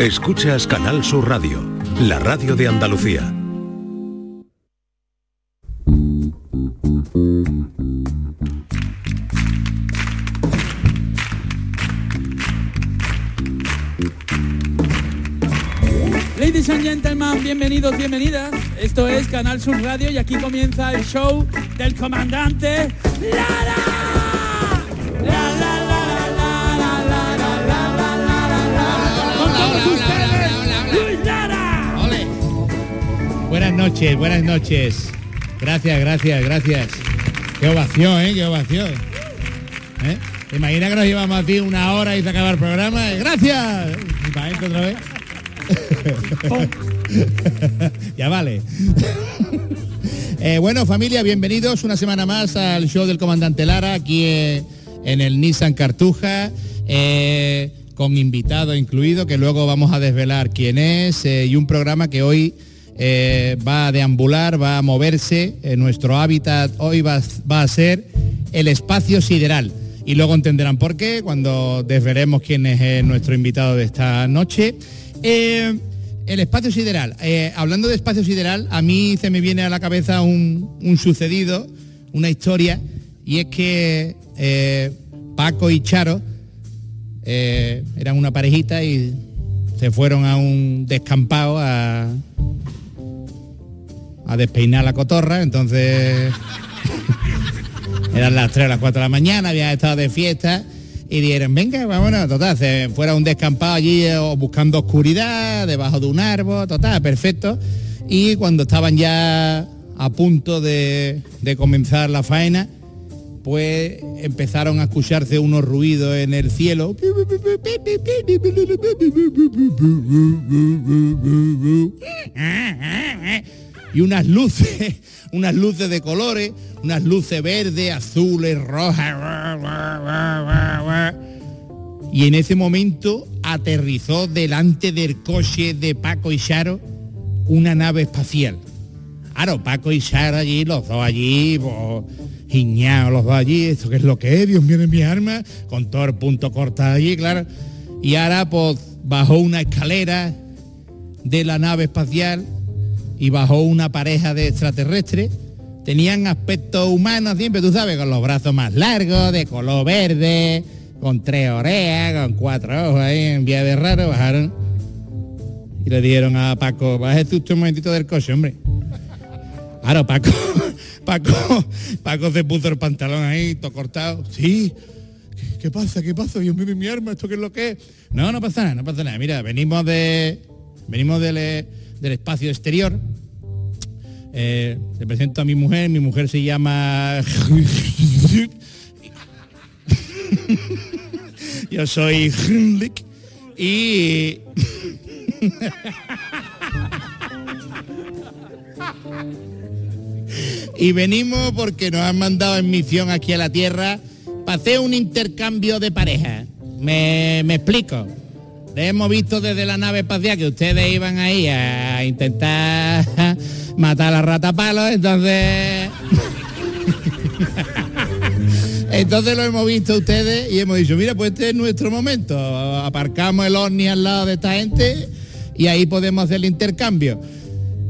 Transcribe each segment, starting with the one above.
Escuchas Canal Sur Radio, la radio de Andalucía. Ladies and gentlemen, bienvenidos, bienvenidas. Esto es Canal Sur Radio y aquí comienza el show del comandante Lara. La, noches, buenas noches. Gracias, gracias, gracias. Qué ovación, ¿eh? Qué ovación. ¿Eh? ¿Te imaginas que nos llevamos aquí una hora y se acaba el programa? Eh, ¡Gracias! Otra vez. ya vale. Eh, bueno, familia, bienvenidos una semana más al show del comandante Lara, aquí en el Nissan Cartuja, con invitado incluido, que luego vamos a desvelar quién es, y un programa que hoy eh, va a deambular, va a moverse, eh, nuestro hábitat hoy va, va a ser el espacio sideral. Y luego entenderán por qué cuando desvelemos quién es eh, nuestro invitado de esta noche. El espacio sideral. Hablando de espacio sideral, a mí se me viene a la cabeza un, un sucedido, una historia, y es que Paco y Charo eran una parejita y se fueron a un descampado a, a despeinar la cotorra, entonces eran las 3 o las 4 de la mañana, habían estado de fiesta y dijeron, venga, vámonos, total, se fuera un descampado allí eh, o buscando oscuridad, debajo de un árbol, total, perfecto. Y cuando estaban ya a punto de, de comenzar la faena, pues empezaron a escucharse unos ruidos en el cielo. Y unas luces, unas luces de colores, unas luces verdes, azules, rojas. Y en ese momento aterrizó delante del coche de Paco y Charo una nave espacial. Claro, Paco y Charo allí, los dos allí, pues, giñados los dos allí, ¿esto qué es lo que es? Dios mío de mi arma, con todo el punto cortado allí, claro. Y ahora pues bajó una escalera de la nave espacial y bajó una pareja de extraterrestres. Tenían aspecto humano siempre, tú sabes, con los brazos más largos, de color verde, con tres orejas, con cuatro ojos ahí en vía de raro, bajaron y le dijeron a Paco, bájate usted un momentito del coche, hombre. Claro, Paco, Paco, Paco se puso el pantalón ahí, todo cortado. Sí, ¿qué, pasa? ¿Qué pasa? Dios mío, de mi arma, ¿esto qué es lo que es? No, no pasa nada, no pasa nada. Mira, venimos de. Venimos del, eh, del espacio exterior. Eh, te presento a mi mujer, mi mujer se llama. Yo soy y y venimos porque nos han mandado en misión aquí a la Tierra para hacer un intercambio de pareja. Me, me explico. Hemos visto desde la nave espacial que ustedes iban ahí a intentar matar a la rata palos, entonces... Entonces lo hemos visto ustedes y hemos dicho, mira, pues este es nuestro momento. Aparcamos el ovni al lado de esta gente y ahí podemos hacer el intercambio.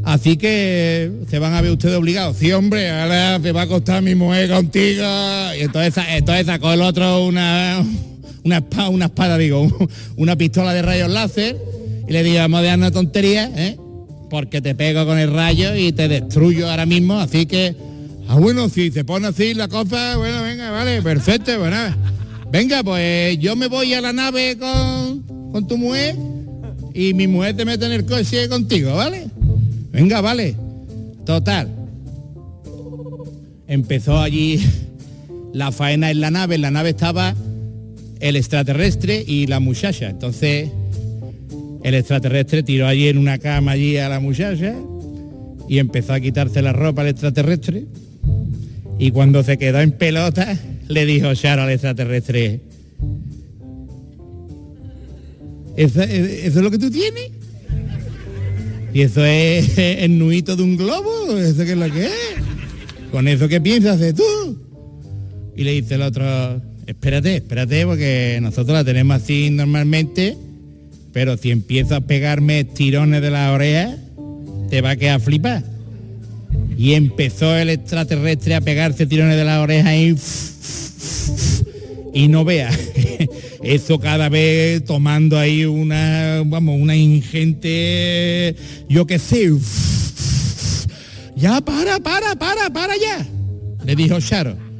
Así que se van a ver ustedes obligados. Sí, hombre, ahora te va a costar mi mujer contigo. Y entonces, entonces sacó el otro una, una espada, una espada, digo, una pistola de rayos láser y le digo, vamos a dejar una tontería, ¿eh? Porque te pego con el rayo y te destruyo ahora mismo. Así que, ah, bueno, si se pone así la cosa, bueno, venga, vale, perfecto, bueno. Venga, pues yo me voy a la nave con, con tu mujer y mi mujer te mete en el coche contigo, ¿vale? Venga, vale. Total. Empezó allí la faena en la nave. En la nave estaba el extraterrestre y la muchacha. Entonces, el extraterrestre tiró allí en una cama allí a la muchacha y empezó a quitarse la ropa al extraterrestre. Y cuando se quedó en pelota, le dijo Charo al extraterrestre, ¿eso, eso es lo que tú tienes? ¿Y eso es el nuito de un globo? ¿Eso qué es lo que es? ¿Con eso qué piensas hacer tú? Y le dice el otro, espérate, espérate, porque nosotros la tenemos así normalmente, pero si empiezo a pegarme tirones de la oreja, te va a quedar flipar. Y empezó el extraterrestre a pegarse tirones de la oreja y... Y no vea, eso cada vez tomando ahí una, vamos, una ingente, yo qué sé. Ya, para, para, para, para ya. Le dijo Sharo.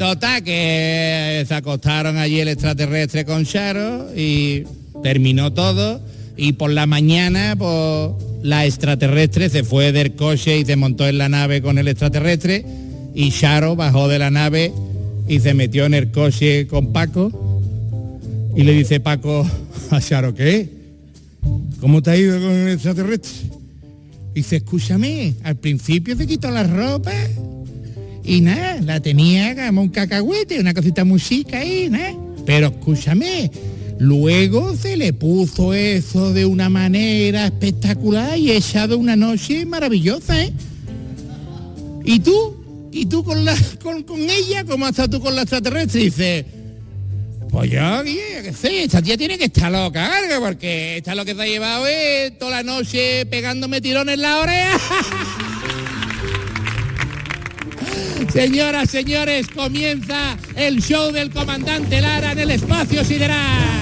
Total, que se acostaron allí el extraterrestre con Sharo y terminó todo. Y por la mañana, pues la extraterrestre se fue del coche y se montó en la nave con el extraterrestre. Y Sharo bajó de la nave y se metió en el coche con Paco. Y le dice Paco a Sharo, ¿qué? ¿Cómo te ha ido con el extraterrestre? Y dice, escúchame, al principio se quitó la ropa y nada, la tenía como un cacahuete, una cosita musica ahí, ¿no? Pero escúchame, luego se le puso eso de una manera espectacular y echado una noche maravillosa, ¿eh? ¿Y tú? ¿Y tú con, la, con, con ella? ¿Cómo has estado tú con la extraterrestre? Dice, pues yo, qué sé, esta tía tiene que estar loca, porque esta lo que se ha llevado es toda la noche pegándome tirones en la oreja. Señoras, señores, comienza el show del comandante Lara en el espacio sideral.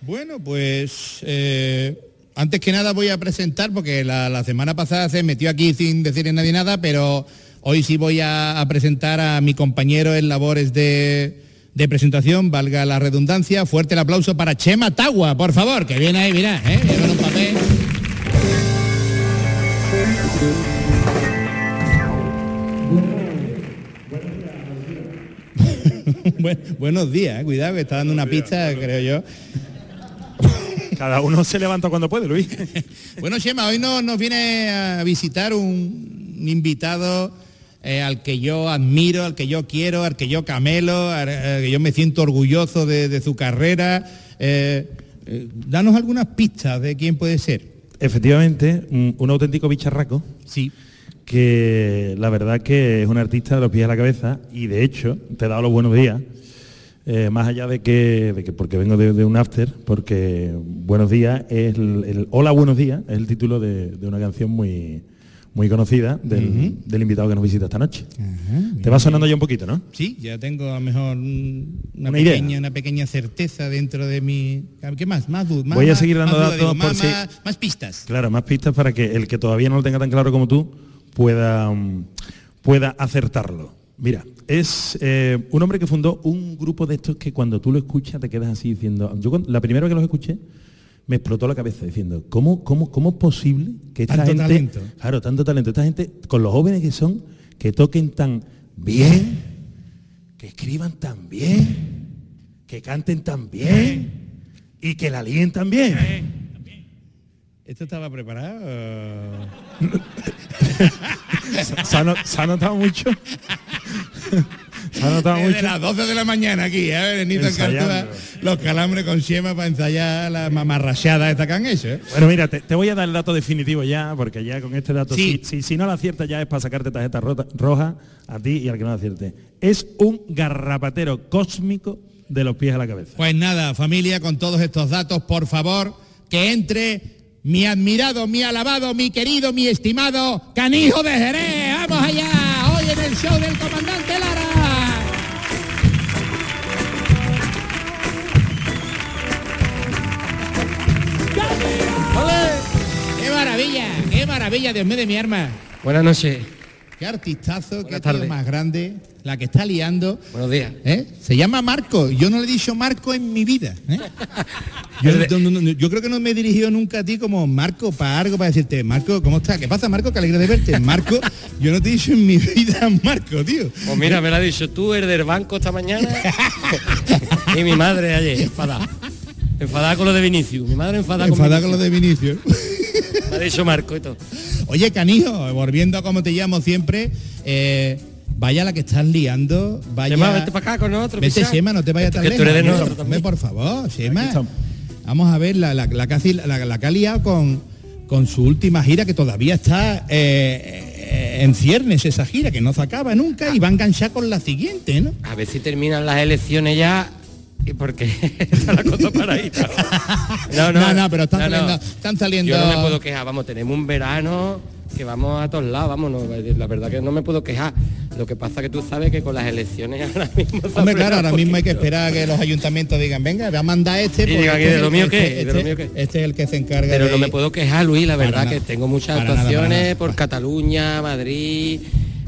Bueno, pues eh, antes que nada voy a presentar, porque la, la, semana pasada se metió aquí sin decirle a nadie nada, pero hoy sí voy a, a presentar a mi compañero en labores de, de, presentación, valga la redundancia. Fuerte el aplauso para Chema Tagua, por favor, que viene ahí, mira, ¿eh? Viene un papel. Buenos días, eh, cuidado que está dando una pista, creo yo. Cada uno se levanta cuando puede, Luis. bueno, Chema, hoy no, nos viene a visitar un, un invitado eh, al que yo admiro, al que yo quiero, al que yo camelo, al, al que yo me siento orgulloso de, de su carrera. Eh, eh, danos algunas pistas de quién puede ser. Efectivamente, un, un auténtico bicharraco. Sí. Que la verdad que es un artista de los pies a la cabeza y de hecho te he dado los buenos días. Eh, más allá de que, de que porque vengo de, de, un after, porque Buenos días es el, el, Hola Buenos días es el título de, de una canción muy, muy conocida del, uh -huh. del, invitado que nos visita esta noche. Te va sonando ya un poquito, ¿no? Sí, ya tengo a lo mejor una, una pequeña, idea. una pequeña certeza dentro de mi. ¿Qué más? Más, más Voy a seguir dando más, datos digo, por más, si... más, pistas. Claro, más pistas para que el que todavía no lo tenga tan claro como tú pueda, um, pueda acertarlo. Mira, es eh, un hombre que fundó un grupo de estos que cuando tú lo escuchas te quedas así diciendo. Yo la primera vez que los escuché me explotó la cabeza diciendo, ¿cómo, cómo, cómo es posible que esta tanto gente. Talento. Claro, tanto talento. Esta gente, con los jóvenes que son, que toquen tan bien, que escriban tan bien, que canten tan bien y que la líen tan bien. ¿Esto estaba preparado? ¿Se, ha, ¿Se, ha, notado mucho? Se ha notado Desde mucho. las 12 de la mañana aquí, ¿eh? Benito los calambres con Siema para ensayar la mamarrachada esta que han hecho. ¿eh? Bueno, mira, te, te, voy a dar el dato definitivo ya, porque ya con este dato, sí. si, si, si, no la aciertas ya es para sacarte tarjeta rota, roja a ti y al que no la acierte. Es un garrapatero cósmico de los pies a la cabeza. Pues nada, familia, con todos estos datos, por favor, que entre mi admirado, mi alabado, mi querido, mi estimado Canijo de Jerez. ¡Vamos allá! Hoy en el show del comandante Lara. ¡Qué maravilla! ¡Qué maravilla, Dios mío de mi arma! Buenas noches. Qué artistazo, Buenas qué tarde. más grande, la que está liando. Buenos días. ¿Eh? Se llama Marco. Yo no le he dicho Marco en mi vida. ¿eh? Yo, no, no, yo, creo que no me he dirigido nunca a ti como Marco para algo para decirte, Marco, ¿cómo estás? ¿Qué pasa, Marco? Que alegre de verte. Marco, yo no te he dicho en mi vida Marco, tío. Pues mira, me lo ha dicho tú, eres del banco esta mañana y mi madre ayer, enfadada. Enfadada con lo de Vinicius. Mi madre enfadada, enfadada con, con lo de Vinicius. Dicho Marco y todo. Oye, canijo, volviendo a como te llamo siempre, eh, Vaya la que estás liando, vaya... Vete para acá con nosotros. Vete. Shema, no te vayas tan lejos. de nosotros también. por favor, Shema. Vamos a ver la, la, la que, hace- la- la que ha liado con, con su última gira, que todavía está eh, eh, en ciernes esa gira, que no se acaba nunca, y va a enganchar con la siguiente, ¿no? A ver si terminan las elecciones ya. Y porque está la cosa paradita. No, No, no, pero están saliendo- están saliendo- Yo no me puedo quejar, vamos, tenemos un verano que vamos a todos lados, vamos, no, la verdad que no me puedo quejar. Lo que pasa que tú sabes que con las elecciones ahora mismo. Hombre, claro, ahora mismo hay que esperar a que los ayuntamientos digan, venga, voy a mandar este. Y ¿y este de es lo el- mío qué? este- ¿Y de mío qué? Este es el que se encarga Pero de no me puedo quejar, Luis, la Para verdad nada. que tengo muchas Para nada, para actuaciones nada. por Cataluña, Madrid,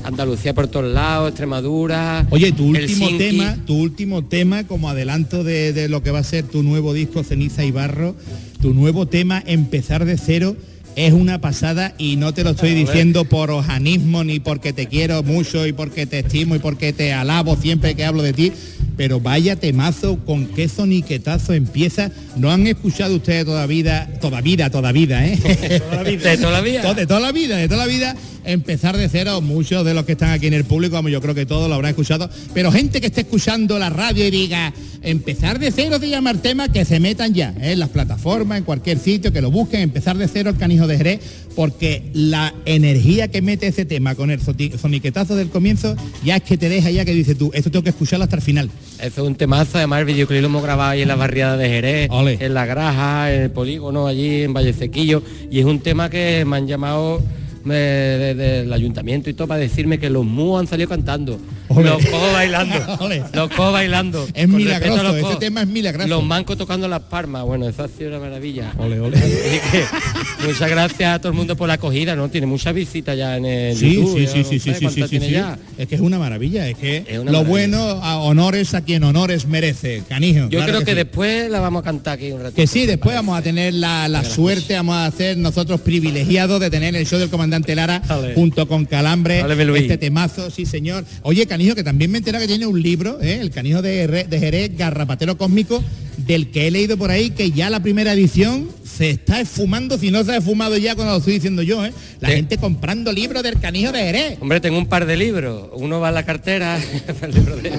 Andalucía por todos lados, Extremadura. Oye, tu último Helsinki. tema, tu último tema como adelanto de, de lo que va a ser tu nuevo disco Ceniza y Barro, tu nuevo tema Empezar de cero es una pasada y no te lo estoy diciendo por ojanismo ni porque te quiero mucho y porque te estimo y porque te alabo siempre que hablo de ti, pero vaya temazo con qué soniquetazo empieza. No han escuchado ustedes toda vida, toda vida, toda vida, ¿eh? De toda la vida. De toda la vida, de toda la vida, empezar de cero, muchos de los que están aquí en el público, como yo creo que todos lo habrán escuchado, pero gente que esté escuchando la radio y diga, empezar de cero de llamar tema, que se metan ya ¿eh? en las plataformas, en cualquier sitio, que lo busquen, empezar de cero el canijo de Jerez, porque la energía que mete ese tema con el soniquetazo del comienzo, ya es que te deja ya que dices tú, esto tengo que escucharlo hasta el final. Eso es un temazo, además el videoclip lo hemos grabado ahí en la barriada de Jerez, en la Graja, en el polígono, allí en Valle Sequillo, y es un tema que me han llamado eh, de- de- del ayuntamiento y todo para decirme que los múos han salido cantando, Ole. los cojos bailando, Ole. los cojos bailando. Es con milagroso, los cojos. tema es milagroso. Los mancos tocando las palmas, bueno, eso ha sido una maravilla. Ole, ole. Que muchas gracias a todo el mundo por la acogida, ¿no? Tiene muchas visitas ya en el Sí, YouTube. sí, sí, sí, sí, sí, sí, sí, sí. Es que es una maravilla, es que Es una lo maravilla. bueno, a honores a quien honores merece, canijo. Yo claro creo que, sí. después la vamos a cantar aquí un ratito. Que sí, ¿te después parece? vamos a tener la, la suerte, vamos a ser nosotros privilegiados de tener el show del comandante Lara Vale. junto con Calambre, este temazo, sí señor. Oye, Canijo, que también me entera que tiene un libro, ¿eh? el Canijo de, Jerez- de Jerez, Garrapatero Cósmico, del que he leído por ahí que ya la primera edición se está esfumando, si no se ha esfumado ya cuando lo estoy diciendo yo, ¿eh? La gente comprando libros del Canijo de Jerez. Hombre, tengo un par de libros. Uno va en la cartera, el libro de, de,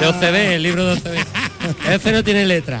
de OCB, el libro de OCB. Ese no tiene letra.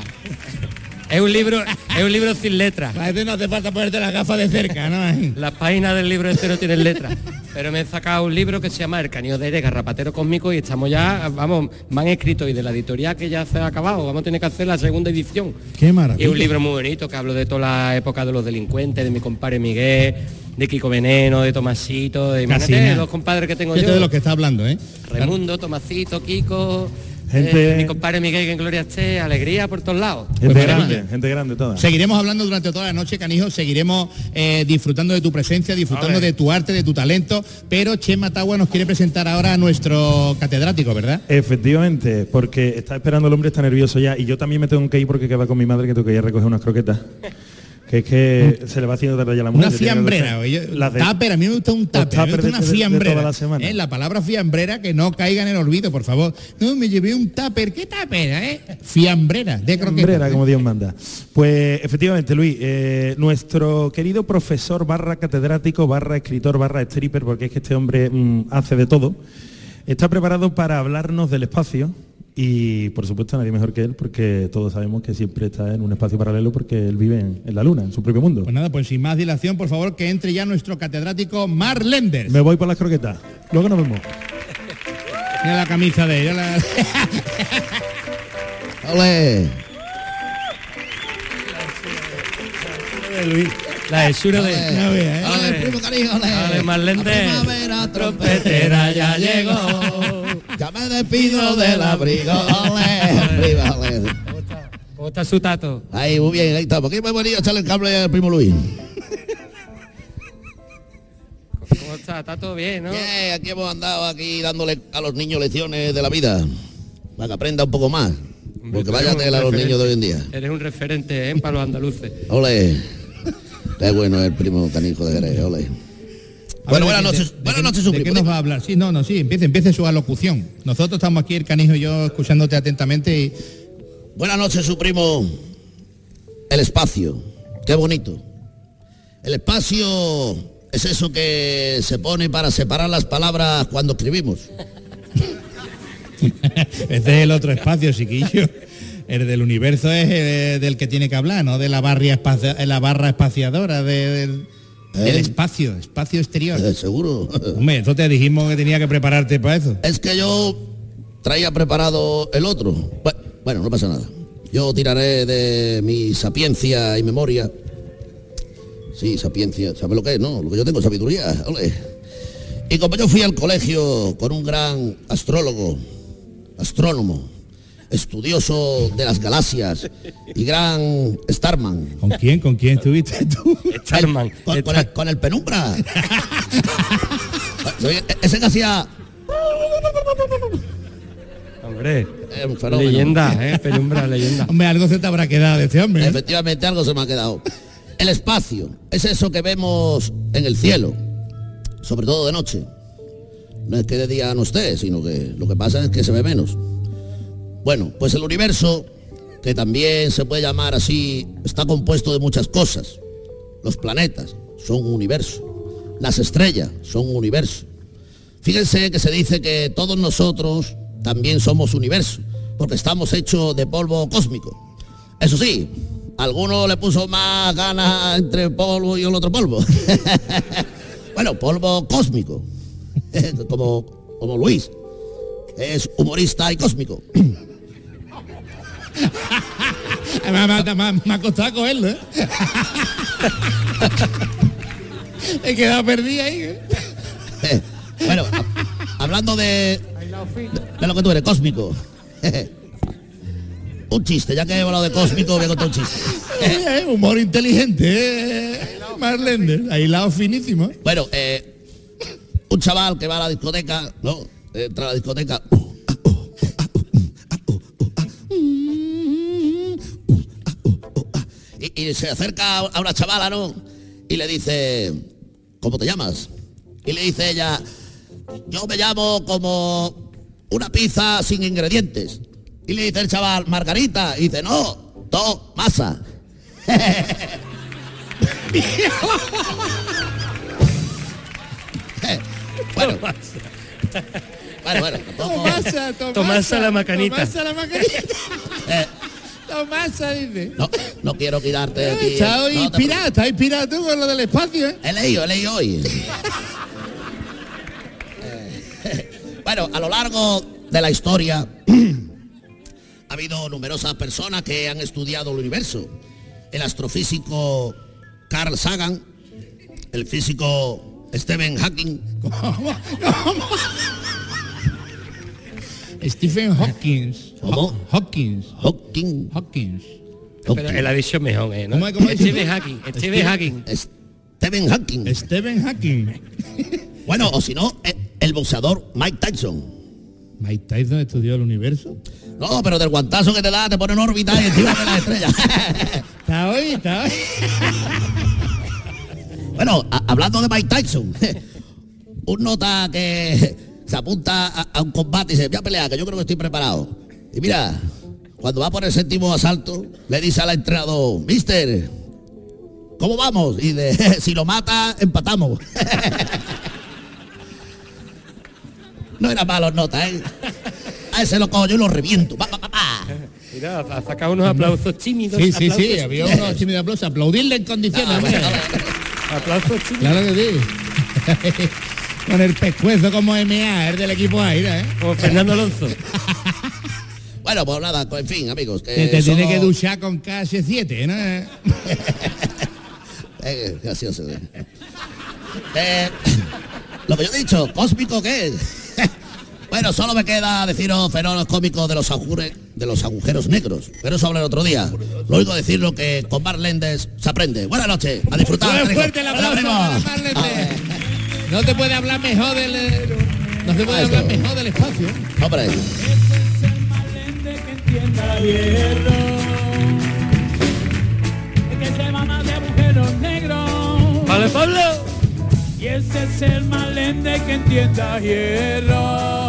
Es un libro, es un libro sin letra. A veces no hace falta ponerte las gafas de cerca, ¿no? Las páginas del libro ese no tienen letra. Pero me he sacado un libro que se llama El Canío de Ere, Garrapatero Cósmico y estamos ya, vamos, me han escrito y de la editorial que ya se ha acabado. Vamos a tener que hacer la segunda edición. Qué maravilla. Y un libro muy bonito que hablo de toda la época de los delincuentes, de mi compadre Miguel, de Kiko Veneno, de Tomasito, de nada. los compadres que tengo Fíjate yo. de lo que está hablando, ¿eh? Raimundo, Tomasito, Kiko, Gente- eh, mi compadre Miguel que en Gloria esté, alegría por todos lados. Gente Pues grande, gente grande toda. Seguiremos hablando durante toda la noche, Canijo, seguiremos eh, disfrutando de tu presencia, disfrutando de tu arte, de tu talento, pero Chema Tagua nos quiere presentar ahora a nuestro catedrático, ¿verdad? Efectivamente, porque está esperando el hombre, está nervioso ya, y yo también me tengo que ir porque queda con mi madre que tengo que ir a recoger unas croquetas. Que es que se le va haciendo tarde ya la mujer. Una fiambrera, oye, de- tupper, a mí me gusta un mí me gusta de- una de- de fiambrera. toda la semana. ¿eh? La palabra fiambrera que no caiga en el olvido, por favor. No, me llevé un tupper, ¿qué tupper, eh? Fiambrera, de croquetas. Fiambrera, como Dios manda. Pues efectivamente, Luis, eh, nuestro querido profesor barra catedrático, barra escritor, barra stripper, porque es que este hombre mm, hace de todo, está preparado para hablarnos del espacio y por supuesto nadie mejor que él, porque todos sabemos que siempre está en un espacio paralelo porque él vive en, en la luna, en su propio mundo. Pues nada, pues sin más dilación, por favor, que entre ya nuestro catedrático Mar Lenders. Me voy por las croquetas. Luego nos vemos. Mira la camisa de ella. la- ¡Ole! La hechura de... ¿eh? ¡Ole, primo cariño! ¡Ole! Dale, Marlene. La primavera trompetera ya llegó. Ya me despido del abrigo. ¡Ole! ¿Cómo está su tato? Ahí, muy bien, ahí estamos. Aquí me he venido a echarle el cable al primo Luis. ¿Cómo está? Está todo bien, ¿no? Bien, aquí hemos andado aquí dándole a los niños lecciones de la vida. Para que aprenda un poco más. Porque vaya a los niños de hoy en día. Eres un referente, ¿eh? Para los andaluces. ¡Ole! Qué bueno el primo canijo de Jerez, ole. Bueno, ¿de buenas noches, buenas noches, su ¿De qué nos va a hablar? Sí, no, no, sí, empiece, empiece su alocución. Nosotros estamos aquí, el canijo y yo, escuchándote atentamente y Buenas noches, su primo. El espacio. Qué bonito. El espacio es eso que se pone para separar las palabras cuando escribimos. Este es el otro espacio, chiquillo. El del universo es eh, del que tiene que hablar, ¿no? De la, espacia- la barra espaciadora, de- del, ¿Eh? espacio, espacio exterior. Eh, Seguro. Hombre, te dijimos que tenía que prepararte para eso. Es que yo traía preparado el otro. Bu- Bueno, no pasa nada. Yo tiraré de mi sapiencia y memoria. Sí, sapiencia. ¿Sabe lo que es? No, lo que yo tengo es sabiduría. ole. Y como yo fui al colegio con un gran astrólogo, astrónomo, estudioso de las galaxias y gran Starman. ¿Con quién? ¿Con quién estuviste tú? Starman. Con, con el, con el penumbra. Soy- ese que hacía Hombre, eh, leyenda, ¿eh? Penumbra, leyenda. Hombre, algo se te habrá quedado de este hombre. ¿eh? Efectivamente, algo se me ha quedado. El espacio es eso que vemos en el cielo, sobre todo de noche. No es que de día no esté, sino que lo que pasa es que se ve menos. Bueno, pues el universo, que también se puede llamar así, está compuesto de muchas cosas. Los planetas son un universo. Las estrellas son un universo. Fíjense que se dice que todos nosotros también somos universo, porque estamos hechos de polvo cósmico. Eso sí, alguno le puso más ganas entre polvo y el otro polvo. bueno, polvo cósmico, como, como Luis, es humorista y cósmico. Me, me- me- me ha costado cogerlo, ¿eh? He quedado perdido ahí. ¿eh? bueno, ha- hablando de, de lo que tú eres, cósmico. un chiste, ya que he hablado de cósmico, voy a contar un chiste. Eh, humor inteligente, ¿eh? Marlender, aislado finísimo. Bueno, eh, un chaval que va a la discoteca, ¿no? Entra a la discoteca. Y se acerca a una chavala, ¿no? Y le dice, ¿cómo te llamas? Y le dice ella, yo me llamo como una pizza sin ingredientes. Y le dice el chaval, Margarita. Y dice, no, to, masa. bueno, bueno, bueno, tampoco- Tomasa, Tomasa. Tomasa la macanita. Tomasa la macanita. Eh, Tomasa, dice. no, no quiero quitarte de ti. Eh, Está hoy No te inspirado, está inspirado tú con lo del espacio, ¿eh? He leído, he leído hoy. Eh, bueno, a lo largo de la historia ha habido numerosas personas que han estudiado el universo. El astrofísico Carl Sagan, el físico Stephen Hawking, Stephen Hawkins. ¿Cómo? Hawkins. Hawking, Hawkins. Pero él ha dicho mejor, ¿eh? ¿no? Stephen Hawking, Stephen Hawking. Stephen Hawking. Stephen Hawking. Bueno, o si no, eh, el boxeador Mike Tyson. Mike Tyson estudió el universo. No, pero del guantazo que te da te pone en órbita y encima de las estrellas. Está hoy, está hoy. Bueno, hablando de Mike Tyson, un nota que se apunta a, a un combate y dice, voy a pelear, que yo creo que estoy preparado. Y mira, cuando va por el séptimo asalto, le dice al entrenador, mister, ¿cómo vamos? Y de, si lo mata, empatamos. no era malo nota, ¿eh? A ese lo cojo yo y lo reviento. Pa, pa, pa, pa. Mira, ha sacado unos aplausos tímidos. Sí, sí, sí, había unos tímidos aplausos. Aplaudirle en condiciones. Aplausos tímidos. Claro que sí. Con el pescuezo como MA, el del equipo Aira, ¿eh? Como Fernando Alonso. Bueno, pues nada, en fin, amigos. Que Te, tiene que duchar con KS7, ¿no? Eh, gracioso. eh. Eh, lo que yo he dicho, cósmico qué es. bueno, solo me queda deciros fenómenos cómicos de los agujeros, de los agujeros negros. Pero eso hablaré otro día. Lo único decirlo que con Bar Lendes se aprende. Buenas noches, a disfrutar. Fuerte el aplauso Marlene. No te puede hablar mejor del... No se puede Ah, hablar mejor del espacio. Hombre, que entienda hierro. El que se mama de agujeros negros. ¡Vale, Pablo! Y ese es el malende que entienda hierro.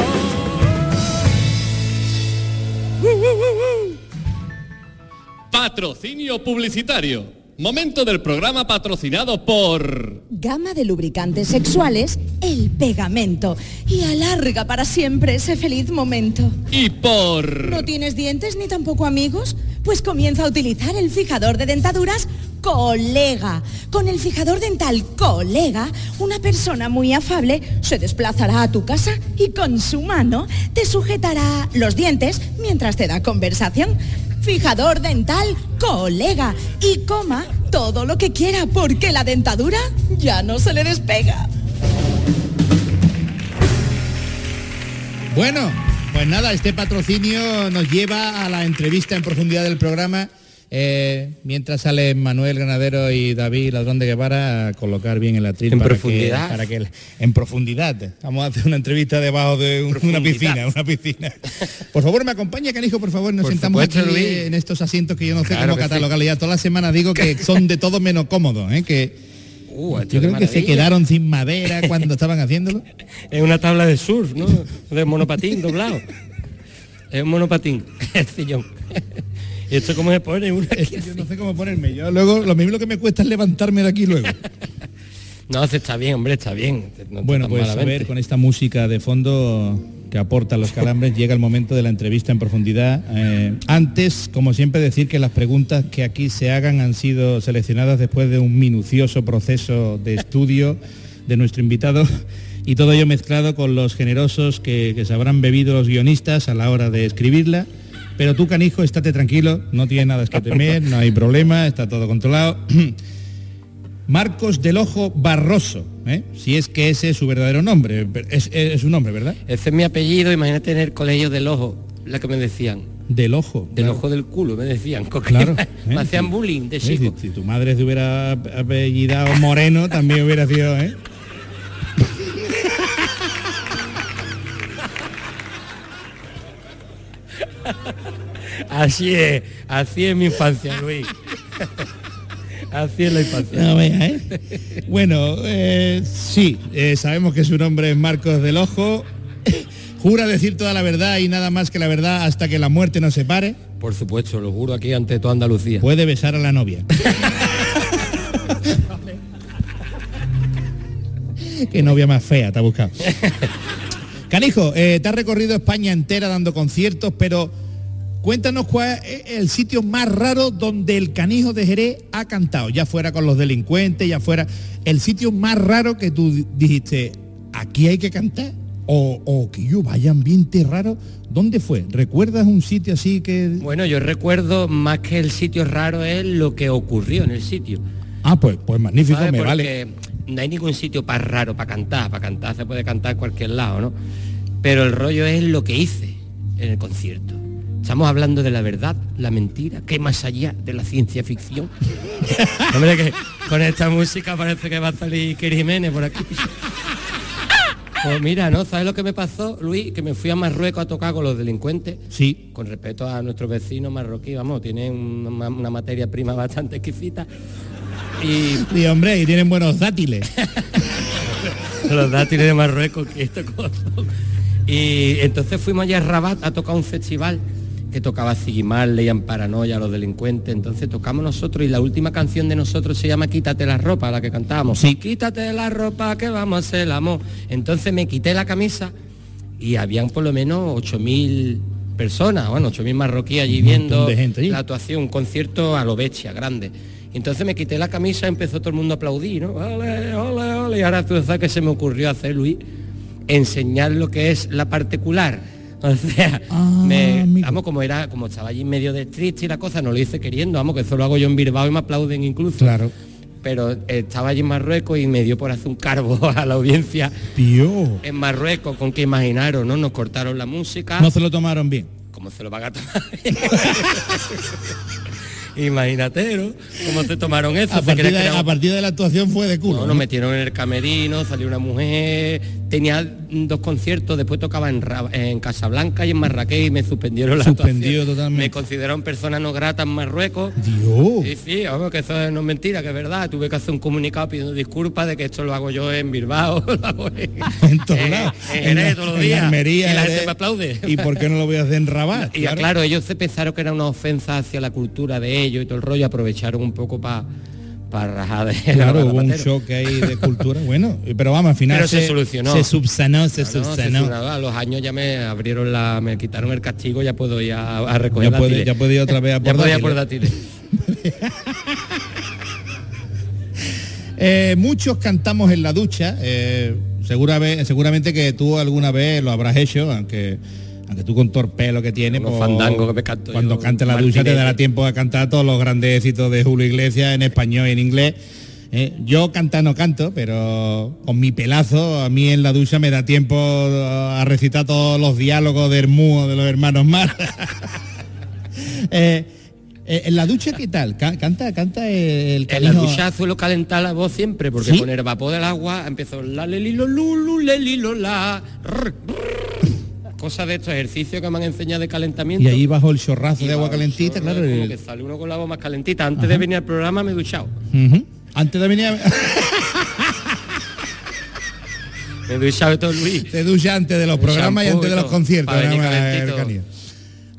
Patrocinio publicitario. Momento del programa patrocinado por... Gama de lubricantes sexuales, el pegamento. Y alarga para siempre ese feliz momento. Y por... ¿No tienes dientes ni tampoco amigos? Pues comienza a utilizar el fijador de dentaduras Colega. Con el fijador dental Colega, una persona muy afable se desplazará a tu casa y con su mano te sujetará los dientes mientras te da conversación. Fijador dental Colega y coma todo lo que quiera porque la dentadura ya no se le despega. Bueno, pues nada, este patrocinio nos lleva a la entrevista en profundidad del programa. Eh, mientras sale Manuel Granadero y David Ladrón de Guevara a colocar bien el atril En para profundidad. Que, para que en profundidad. Vamos a hacer una entrevista debajo de un- una piscina, una piscina. Por favor, me acompaña, canijo, por favor, nos Por sentamos supuesto, aquí Luis. en estos asientos que yo no sé Claro cómo que sí. Ya toda la semana digo que son de todo menos cómodos, ¿eh? que Uh, yo creo que se quedaron sin madera cuando estaban haciéndolo. Es una tabla de surf, ¿no? De monopatín doblado. Es un monopatín, el sillón. ¿Y esto cómo se pone? Una Es que yo no sé cómo ponerme. Yo luego lo mismo que me cuesta es levantarme de aquí luego. No, está bien, hombre, está bien. No Bueno, pues a ver, con esta música de fondo que aporta los calambres, llega el momento de la entrevista en profundidad. Eh, antes, como siempre, decir que las preguntas que aquí se hagan han sido seleccionadas después de un minucioso proceso de estudio de nuestro invitado y todo ello mezclado con los generosos que, que se habrán bebido los guionistas a la hora de escribirla. Pero tú, canijo, estate tranquilo, no tienes nada que temer, no hay problema, está todo controlado. Marcos del Ojo Barroso, ¿eh? si es que ese es su verdadero nombre. Es, es su nombre, ¿verdad? Ese es mi apellido, imagínate en el colegio del ojo, la que me decían. Del ojo. Del claro. ojo del culo, me decían. Claro. me ¿eh? hacían Sí. bullying de ¿eh? Si, chico. si tu madre se hubiera apellidado Moreno, también hubiera sido, ¿eh? Así es, así es mi infancia, Luis. así es la infancia. No vea, ¿eh? Bueno, eh, sí, eh, sabemos que su nombre es Marcos del Ojo. Jura decir toda la verdad y nada más que la verdad hasta que la muerte nos separe. Por supuesto, lo juro aquí ante toda Andalucía. Puede besar a la novia. Qué novia más fea te ha buscado. Canijo, eh, te has recorrido España entera dando conciertos, pero cuéntanos cuál es el sitio más raro donde el canijo de Jerez ha cantado, ya fuera con los delincuentes, ya fuera el sitio más raro que tú di- dijiste, aquí hay que cantar, o, o que yo vaya ambiente raro, ¿dónde fue? ¿Recuerdas un sitio así que... Bueno, yo recuerdo más que el sitio raro es lo que ocurrió en el sitio. Ah, pues, pues magnífico, me Porque vale. no hay ningún sitio para raro para cantar. Para cantar se puede cantar en cualquier lado, ¿no? Pero el rollo es lo que hice en el concierto. Estamos hablando de la verdad, la mentira, que más allá de la ciencia ficción. Hombre, que con esta música parece que va a salir Jiménez por aquí. Pues mira, ¿no? ¿Sabes lo que me pasó, Luis? Que me fui a Marruecos a tocar con los delincuentes. Sí. Con respeto a nuestros vecinos marroquíes, vamos, tienen una, una materia prima bastante exquisita. Y Sí, hombre, y tienen buenos dátiles. los dátiles de Marruecos, que esto cosa. Y entonces fuimos allá a Rabat a tocar un festival que tocaba Ziggy Marley, Paranoia, los delincuentes. Entonces tocamos nosotros y la última canción de nosotros se llama Quítate la ropa, la que cantábamos. Sí, quítate la ropa que vamos a hacer el amor. Entonces me quité la camisa y habían por lo menos 8.000 personas, bueno, 8.000 marroquíes allí viendo de gente allí. la actuación, un concierto a lo bestia, grande. Entonces me quité la camisa y empezó todo el mundo a aplaudir, ¿no? Ole, ole, ole. Y ahora tú sabes que se me ocurrió hacer, Luis, enseñar lo que es la particular. O sea, Ah, me- vamos, como era, como estaba allí en medio de triste y la cosa, no lo hice queriendo, vamos, que eso lo hago yo en Bilbao y me aplauden incluso. Claro. Pero eh, estaba allí en Marruecos y me dio por hacer un cargo a la audiencia Tío. en Marruecos, con que imaginaron, ¿no? Nos cortaron la música. No se lo tomaron bien. ¿Cómo se lo van a tomar? Imagínate, ¿no? ¿Cómo se tomaron eso? A partir, de, era a partir de la actuación fue de culo. No, ¿no? nos metieron en el camerino, salió una mujer, tenía dos conciertos, después tocaba en, en Casablanca y en Marrakech y me suspendieron la Suspendido totalmente. Me consideraron persona no grata en Marruecos. Dios. Sí, sí, vamos, que eso no es mentira, que es verdad. Tuve que hacer un comunicado pidiendo disculpas de que esto lo hago yo en Bilbao, lo hago en, En todos en- lados. en Jerez todos los días. Almería, y la gente me aplaude. ¿Y por qué no lo voy a hacer en Rabat? Y claro. ellos se pensaron que era una ofensa hacia la cultura de ellos y todo el rollo, aprovecharon un poco para para Claro, hubo un shock ahí de cultura. Bueno, pero vamos, al final Pero se solucionó. Se subsanó, se subsanó. A los años ya me abrieron la, me quitaron el castigo, ya puedo ir a, a recoger Ya dátiles. ya puede ir otra vez a Ya por puedo ir a dátiles. por. Eh, muchos cantamos en la ducha. eh, segura seguramente que tú alguna vez lo habrás hecho, aunque aunque tú con torpelo que tienes, Unos pues, fandangos que me canto cuando yo, cantes en la ducha te dará tiempo a cantar todos los grandes éxitos de Julio Iglesias en español y en inglés. Eh, yo cantar no canto, pero con mi pelazo a mí en la ducha me da tiempo a recitar todos los diálogos de Hermúo de los hermanos Mar. Eh, eh, en la ducha, ¿qué tal? Ca- Canta, canta el En la canijo- ducha suelo calentar la voz siempre, porque ¿Sí? con el vapor del agua empezó la le li lo lu lu le li lo la rr, rr. Cosas de estos ejercicios que me han enseñado de calentamiento. Y ahí bajo el chorrazo de agua calentita, claro. como que sale uno con la voz más calentita. Antes de venir al programa me he duchado. Antes de venir a... Me he duchado todo Luis. Te ducha antes de los programas y antes de los conciertos. canijo.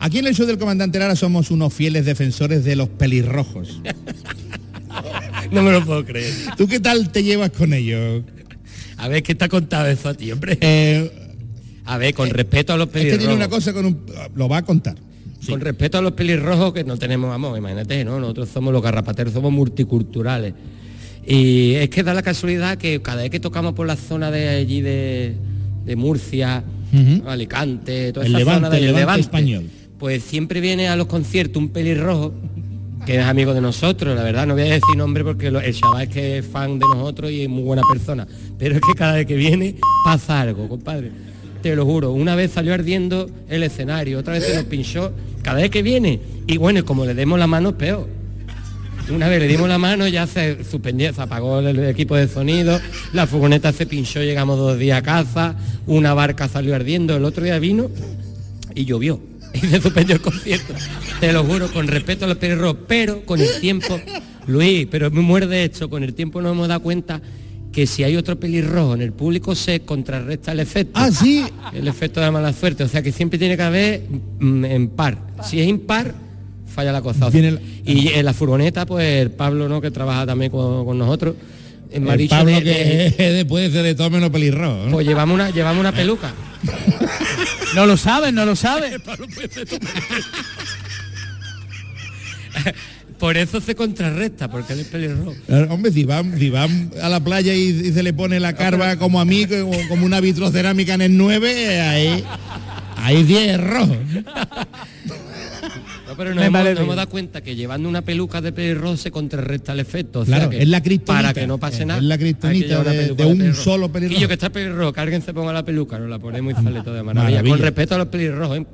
Aquí en el show del comandante Lara somos unos fieles defensores de los pelirrojos. No me lo puedo creer. ¿Tú qué tal te llevas con ellos? A ver, ¿qué ha contado eso a ti, hombre? Eh, A ver, con respeto a los es que pelirrojos. tiene una cosa con un... Lo va a contar. Con respeto a los pelirrojos que no tenemos, vamos, imagínate, ¿no? Nosotros somos los garrapateros, somos multiculturales. Y es que da la casualidad que cada vez que tocamos por la zona de allí de, de Murcia, Ujú. Alicante, toda El esa Levante, zona del el Levante Levante, español. pues siempre viene a los conciertos un pelirrojo que es amigo de nosotros, la verdad, no voy a decir nombre porque el chaval es que es fan de nosotros y es muy buena persona, pero es que cada vez que viene pasa algo, compadre. Te lo juro, una vez salió ardiendo el escenario, otra vez se nos pinchó, cada vez que viene, y bueno, como le demos la mano, peor. Una vez le dimos la mano, ya se suspendió, se apagó el, equipo de sonido, la furgoneta se pinchó, llegamos dos días a casa, una barca salió ardiendo, el otro día vino y llovió. Y se suspendió el concierto. Te lo juro, con respeto a los perros, pero con el tiempo, Luis, pero me muerde esto, con el tiempo nos hemos dado cuenta que si hay otro pelirrojo en el público se contrarresta el efecto. Ah, sí. El efecto de la mala suerte. O sea que siempre tiene que haber mm, en par. Si es impar, falla la cosa. El- Y en la furgoneta, pues el Pablo, ¿no? Que trabaja también con, con nosotros. El dicho Pablo de- que de- después de todo menos pelirrojo. ¿no? pues llevamos una, llevamos una peluca. No lo saben, no lo saben. Por eso se contrarresta, porque él es pelirrojo. Hombre, si van, si van a la playa y, y se le pone la carva como a mí, como, como una vitrocerámica en el 9, eh, ahí, ahí 10 es rojo. No, pero nos Me hemos, nos hemos dado cuenta que llevando una peluca de pelirrojo se contrarresta el efecto. o sea Claro, que es la kriptonita. Para que no pase Es nada. la kriptonita llevar una de- un pelirrojo. solo pelirrojo. Quillo, que está pelirrojo, que alguien se ponga la peluca, nos la ponemos y sale todo de maravilla. Maravilla. Con respeto a los pelirrojos, ¿eh?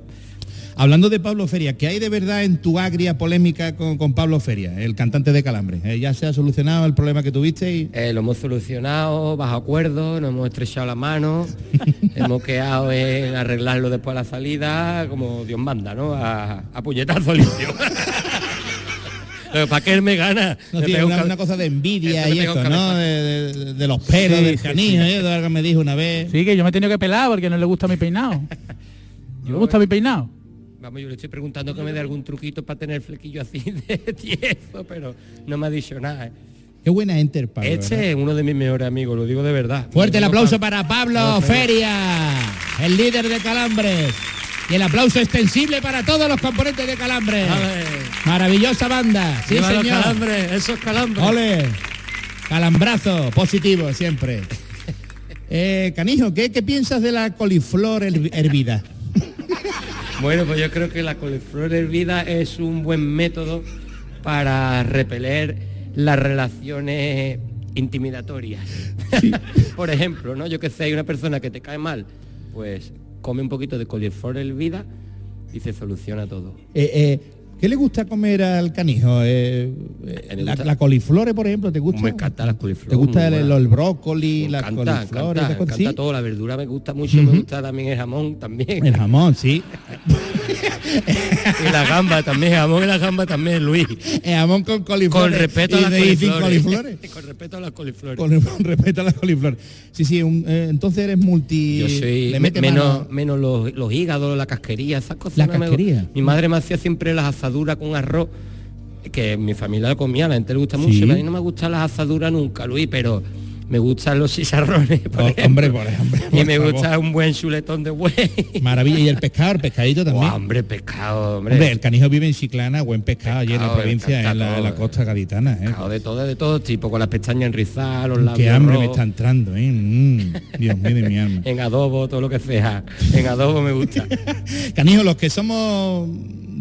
Hablando de Pablo Feria, ¿qué hay de verdad en tu agria polémica con, con Pablo Feria, el cantante de Calambre? Eh, ¿Ya se ha solucionado el problema que tuviste? Y... Eh, lo hemos solucionado bajo acuerdo, nos hemos estrechado la mano, hemos quedado en arreglarlo después a la salida, como Dios manda, ¿no? A, a puñetazo limpio. ¿Para qué él me gana? No, tío, una, cosa de envidia y esto, ¿no? De, de- de los pelos, Sí, del sí, canijo, sí. ¿eh? De algo que me dijo una vez. Sí, que yo me he tenido que pelar porque no le gusta mi peinado. ¿Le gusta mi peinado? Vamos, yo le estoy preguntando que me dé algún truquito para tener el flequillo así de tieso, pero no me ha dicho nada. ¿eh? Qué buena gente el Pablo. este ¿verdad? es uno de mis mejores amigos, lo digo de verdad. Fuerte el aplauso para Pablo Pablo Feria, el líder de Calambres. Y el aplauso extensible para todos los componentes de Calambres. Maravillosa banda. Sí, los señor. calambres, esos calambres. Ole. Calambrazo, positivo siempre. Eh, Canijo, ¿qué, qué piensas de la coliflor her- hervida? Bueno, pues yo creo que la coliflor hervida es un buen método para repeler las relaciones intimidatorias. Por ejemplo, ¿no? Yo que sé, hay una persona que te cae mal, pues come un poquito de coliflor hervida y se soluciona todo. Eh, eh, ¿Qué le gusta comer al canijo? Eh, eh, Me la, la coliflor, por ejemplo, ¿te gusta? Me encanta las coliflor. ¿Te gusta el, brócoli, Me las encanta, coliflores? encanta, esas cosas? encanta Sí. todo, la verdura me gusta mucho, me gusta también el jamón también. El jamón, sí. y la gamba también, el jamón y la gamba también, Luis. El jamón con coliflores. Con respeto a las coliflores. coliflores. con respeto a las coliflores. Con, con respeto a las coliflores. Sí, sí, un- eh, entonces eres multi... Yo soy le me- mete menos, mano- menos los, los hígados, la casquería, esas cosas. La no me casquería. Mi madre me hacía siempre las asaduras con arroz, que mi familia lo comía, la gente le gusta mucho. Sí. A mí no me gustan las asaduras nunca, Luis, pero me gustan los chicharrones. por Oh, hombre, por ejemplo, Y me favor. gusta un buen chuletón de buey. Maravilla. Y el pescado, el pescadito también. Hombre, pescado, hombre. Hombre, el canijo vive en Chiclana, buen pescado, allí en la Pescado, provincia, en la, en la todo, costa gaditana. ¿eh? Pescado de todo, de todo tipo, con las pestañas enrizadas, los labios Qué hambre me está entrando, ¿eh? Mm, Dios mío de mi alma. En adobo, todo lo que sea. En adobo me gusta. Canijo, los que somos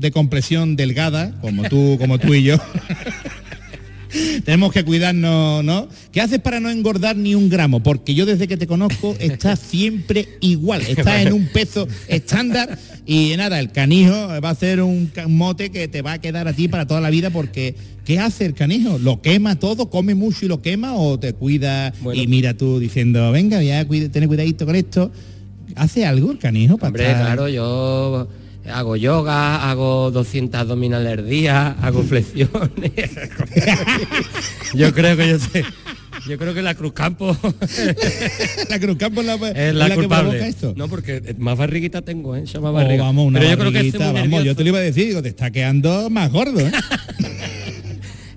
de compresión delgada, como tú, como tú y yo, tenemos que cuidarnos, ¿no? ¿Qué haces para no engordar ni un gramo? Porque yo desde que te conozco estás siempre igual, estás en un peso estándar y nada, el canijo va a ser un mote que te va a quedar a ti para toda la vida porque ¿qué hace el canijo? ¿Lo quema todo? ¿Come mucho y lo quema o te cuida Bueno. y mira tú diciendo, venga, ya cuida, ten cuidadito con esto? ¿Hace algo el canijo para Hombre, estar- claro, yo hago yoga, hago 200 abdominales al día, hago flexiones. yo creo que yo sé. Yo creo que la Cruz Campo la Cruz Campo es la, es la, culpable. esto. No, porque más barriguita tengo, ¿eh? Yo más Oh, barriga. vamos, una Pero yo creo que muy vamos, yo te lo iba a decir, digo, te está quedando más gordo, ¿eh?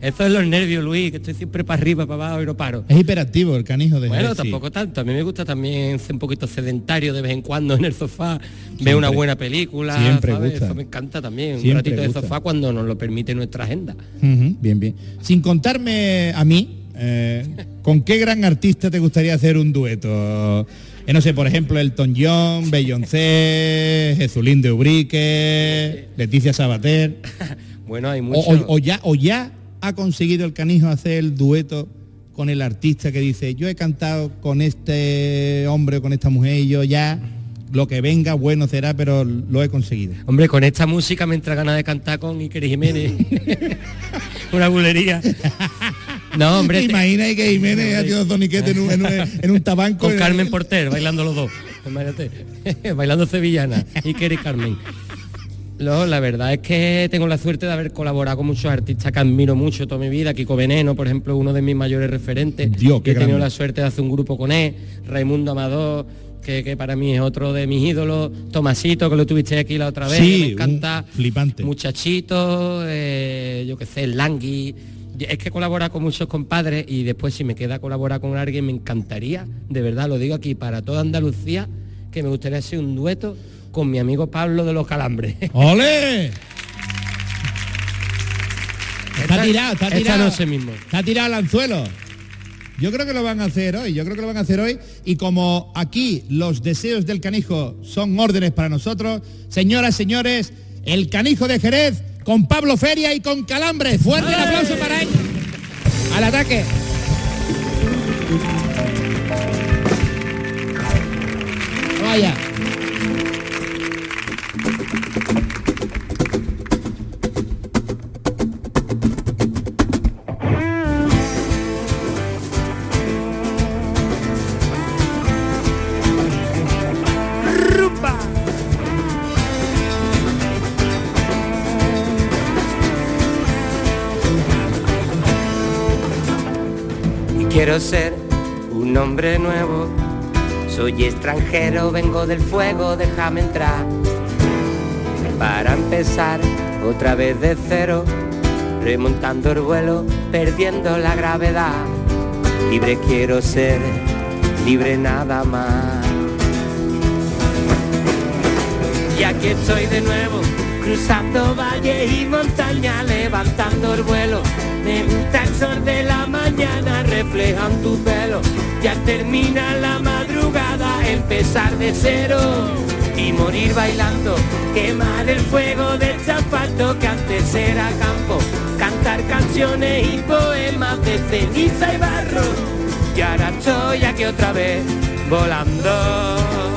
Eso es los nervios, Luis, que estoy siempre para arriba, para abajo y no paro. Es hiperactivo el canijo de Bueno, Jerez, sí. tampoco tanto. A mí me gusta también ser un poquito sedentario de vez en cuando en el sofá, ver una buena película. Siempre ¿sabes? gusta. Eso me encanta también. un Siempre ratito de gusta. sofá cuando nos lo permite nuestra agenda. Bien, bien. Sin contarme a mí, eh, ¿con qué gran artista te gustaría hacer un dueto? Eh, no sé, por ejemplo, Elton John, Beyoncé, Jesulín de Ubrique, Leticia Sabater. Bueno, hay O, mucho. o- o ya, o ya ha conseguido el canijo hacer el dueto con el artista que dice, yo he cantado con este hombre o con esta mujer y yo ya lo que venga bueno será, pero lo he conseguido. Hombre, con esta música me entra ganas de cantar con Iker Jiménez. una bulería. No, hombre. ¿Te te- que Jiménez ha Zoniquete en un, en un, en un tabanco? con Carmen Porter, bailando los dos. Imagínate. bailando sevillana. Iker y Carmen. No, la verdad es que tengo la suerte de haber colaborado con muchos artistas que admiro mucho toda mi vida. Kiko Veneno, por ejemplo, uno de mis mayores referentes. Dios, qué he tenido grande. la suerte de hacer un grupo con él. Raimundo Amador, que, que para mí es otro de mis ídolos. Tomasito, que lo tuviste aquí la otra vez. Sí, me encanta. flipante. Muchachito, eh, yo qué sé, Langui. Es que colabora con muchos compadres y después si me queda colaborar con alguien me encantaría, de verdad lo digo aquí para toda Andalucía, que me gustaría hacer un dueto con mi amigo Pablo de los Calambres. ¡Ole! Está Esta- tirado, está esta tirado. sé mismo. Está tirado el anzuelo. Yo creo que lo van a hacer hoy, yo creo que lo van a hacer hoy. Y como aquí los deseos del canijo son órdenes para nosotros, señoras, señores, el canijo de Jerez con Pablo Feria y con Calambres. Fuerte el aplauso para él. Al ataque. Vaya. Quiero ser un hombre nuevo. Soy extranjero, vengo del fuego, déjame entrar. Para empezar otra vez de cero, remontando el vuelo, perdiendo la gravedad. Libre quiero ser, libre nada más. Y aquí estoy de nuevo, cruzando valles y montañas, levantando el vuelo. Me gusta el sol de la mañana, reflejan tu pelo. Ya termina la madrugada, empezar de cero y morir bailando. Quemar el fuego del asfalto que antes era campo. Cantar canciones y poemas de ceniza y barro. Y ahora estoy aquí otra vez volando.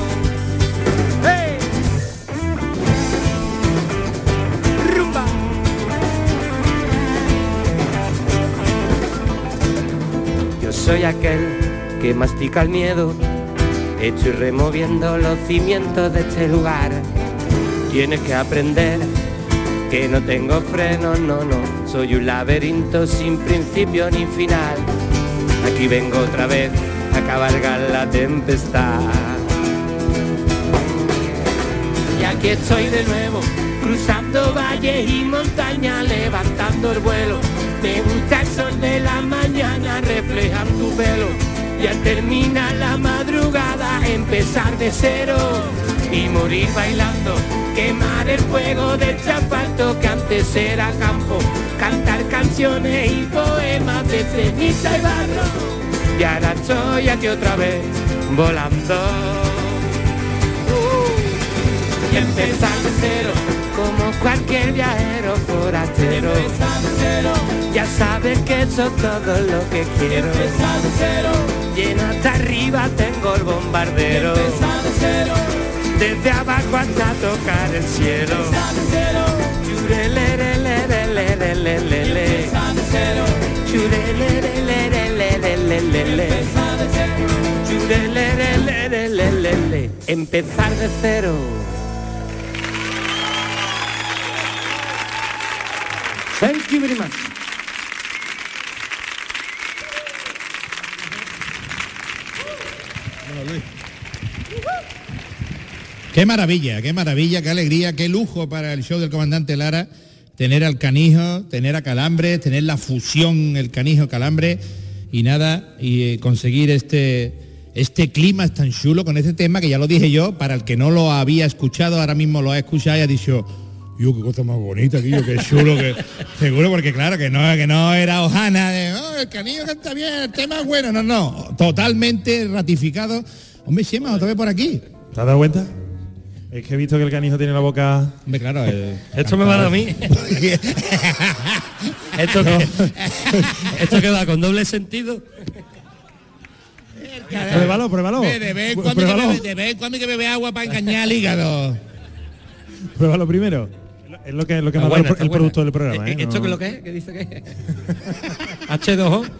Soy aquel que mastica el miedo, hecho y removiendo los cimientos de este lugar. Tienes que aprender que no tengo freno, no, no, soy un laberinto sin principio ni final. Aquí vengo otra vez a cabalgar la tempestad. Y aquí estoy de nuevo, cruzando valles y montañas, levantando el vuelo. Me gusta el sol de la mañana, reflejar tu pelo. Y al terminar la madrugada, empezar de cero y morir bailando. Quemar el fuego del asfalto que antes era campo. Cantar canciones y poemas de ceniza y barro. Y ahora estoy aquí otra vez, volando y empezar de cero como cualquier viajero foracero, ya sabes que eso todo lo que quiero cero, lleno hasta arriba tengo el bombardero, desde abajo hasta tocar el cielo cero, churele, lele, lele, lele, lele, lelele, cero, chule, lelele, empezando, chule, lelele, empezar de cero. Qué maravilla, qué maravilla, qué alegría, qué lujo para el show del comandante Lara tener al canijo, tener a Calambre, tener la fusión el canijo Calambre y nada, y eh, conseguir este, este clima tan chulo con este tema que ya lo dije yo, para el que no lo había escuchado, ahora mismo lo ha escuchado y ha dicho, yo qué cosa más bonita, tío, qué chulo, que seguro porque claro que no, que no era hojana de "Oh, el canijo canta bien, el tema es bueno, no, no, totalmente ratificado. Hombre, Chema, otra vez por aquí. ¿Te has dado cuenta? Es que he visto que el canijo tiene la boca... Hombre, claro, eh, Esto me va a mí. esto, que, esto que va con doble sentido. Pruébalo, pruébalo. De vez en cuando hay que Pruébalo. beber- de vez en cuando hay que beber agua para engañar al hígado. Pruébalo primero. Es lo que, lo que me Está ha dado buena, el, buena. producto del programa. Eh, ¿eh? ¿Esto No- qué es lo que es? ¿Qué dice que es? H2O.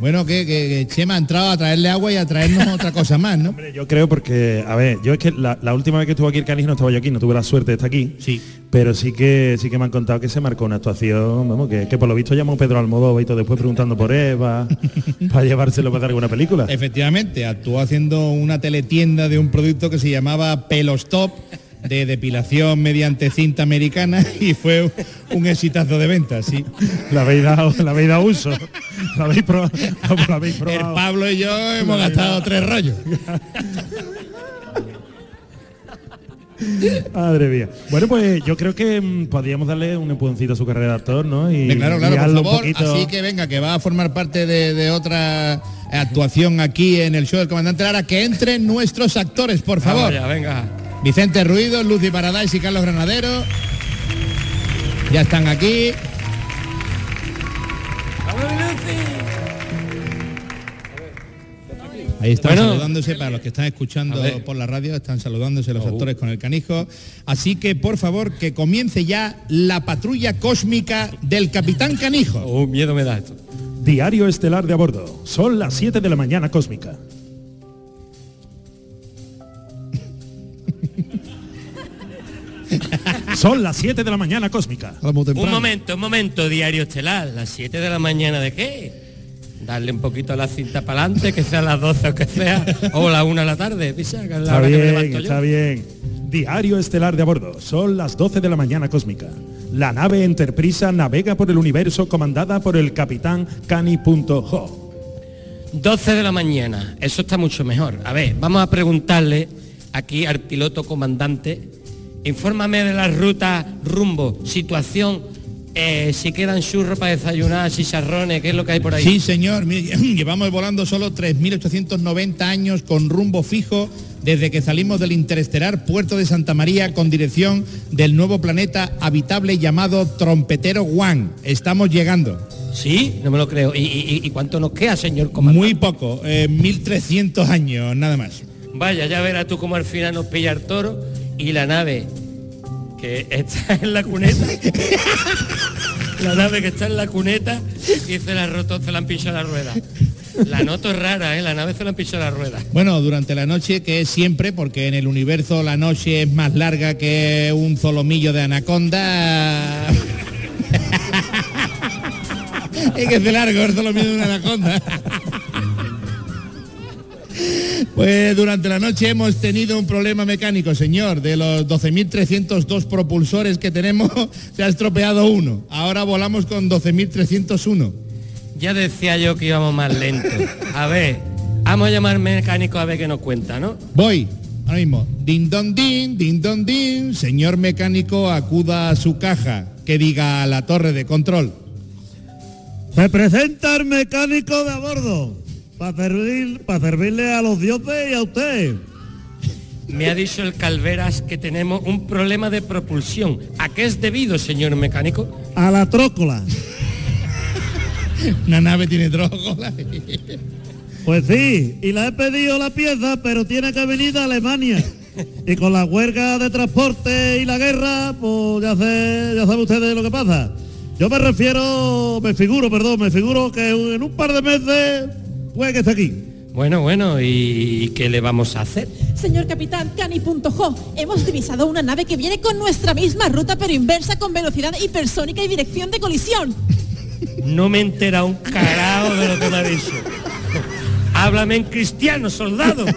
Bueno, que, que- que Chema ha entrado a traerle agua y a traernos otra cosa más, ¿no? Hombre, yo creo porque, a ver, yo es que la, la última vez que estuvo aquí el canijo no estaba yo aquí, no tuve la suerte de estar aquí. Sí. Pero sí que sí que me han contado que se marcó una actuación, vamos, que, que por lo visto llamó Pedro Almodóvar y todo después preguntando por Eva, para llevárselo para hacer alguna película. Efectivamente, actuó haciendo una teletienda de un producto que se llamaba Pelostop de depilación mediante cinta americana y fue un exitazo de ventas, sí. La habéis dado, la habéis dado uso. La habéis probado. la habéis El. Pablo y yo hemos gastado tres rollos. Madre mía. Bueno, pues yo creo que mm, podríamos darle un empujoncito a su carrera de actor, ¿no? Y, Claro, claro, por favor. poquito. Así que venga, que va a formar parte de, de otra actuación aquí en el show del comandante Lara. Que entren nuestros actores, por favor. Venga. Vicente Ruido, Lucy Paradise y Carlos Granadero. Ya están aquí. Ahí están Bueno. saludándose para los que están escuchando por la radio, están saludándose los actores con el canijo. Así que por favor que comience ya la patrulla cósmica del Capitán Canijo. Oh, miedo me da esto. Diario estelar de a bordo. Son las 7 de la mañana cósmica. Son las 7 de la mañana cósmica. Un momento, un momento, diario estelar. ¿Las 7 de la mañana de qué? Darle un poquito a la cinta para adelante, que sea las 12 o que sea, o la 1 de la tarde, pisa, que es la Está hora que me bien, yo. Diario estelar de a bordo. Son las 12 de la mañana cósmica. La nave Enterprise navega por el universo comandada por el capitán Cani.ho. 12 de la mañana, eso está mucho mejor. A ver, vamos a preguntarle aquí al piloto comandante, infórmame de la ruta rumbo, situación, eh, si quedan churros para desayunar, chicharrones, qué es lo que hay por ahí. Sí, señor. Llevamos volando solo 3.890 años con rumbo fijo desde que salimos del interestelar puerto de Santa María con dirección del nuevo planeta habitable llamado Trompetero One. Estamos llegando. Sí, no me lo creo. ¿Y, y- y cuánto nos queda, señor comandante? Muy poco, eh, 1.300 años, nada más. Vaya, ya verás tú cómo al final nos pilla el toro y la nave que está en la cuneta. La nave que está en la cuneta y se la roto, se la han pinchado la rueda. La noto rara, ¿eh? La nave se la han pinchado la rueda. Bueno, durante la noche, que es siempre, porque en el universo la noche es más larga que un zolomillo de anaconda. es que es de largo el zolomillo de una anaconda. Pues durante la noche hemos tenido un problema mecánico, señor. De los 12.302 propulsores que tenemos, se ha estropeado uno. Ahora volamos con 12.301. Ya decía yo que íbamos más lento. A ver, vamos a llamar mecánico a ver qué nos cuenta, ¿no? Voy, ahora mismo. Din don din, din don din. Señor mecánico, acuda a su caja. Que diga a la torre de control. Se presenta el mecánico de a bordo para servir, para servirle a los dioses y a usted. Me ha dicho el Calveras que tenemos un problema de propulsión. ¿A qué es debido, señor mecánico? A la trócola. Una nave tiene trócola. Pues sí, y la he pedido la pieza, pero tiene que venir de Alemania. Y con la huelga de transporte y la guerra, pues ya sé, ya sabe ustedes lo que pasa. Yo me refiero, me figuro, perdón, me figuro que en un par de meses aquí. Bueno, bueno, ¿y qué le vamos a hacer? Señor capitán, Cani.jo, hemos divisado una nave que viene con nuestra misma ruta pero inversa con velocidad hipersónica y dirección de colisión. No me entera un carajo de lo que me ha dicho. Háblame en cristiano, soldado.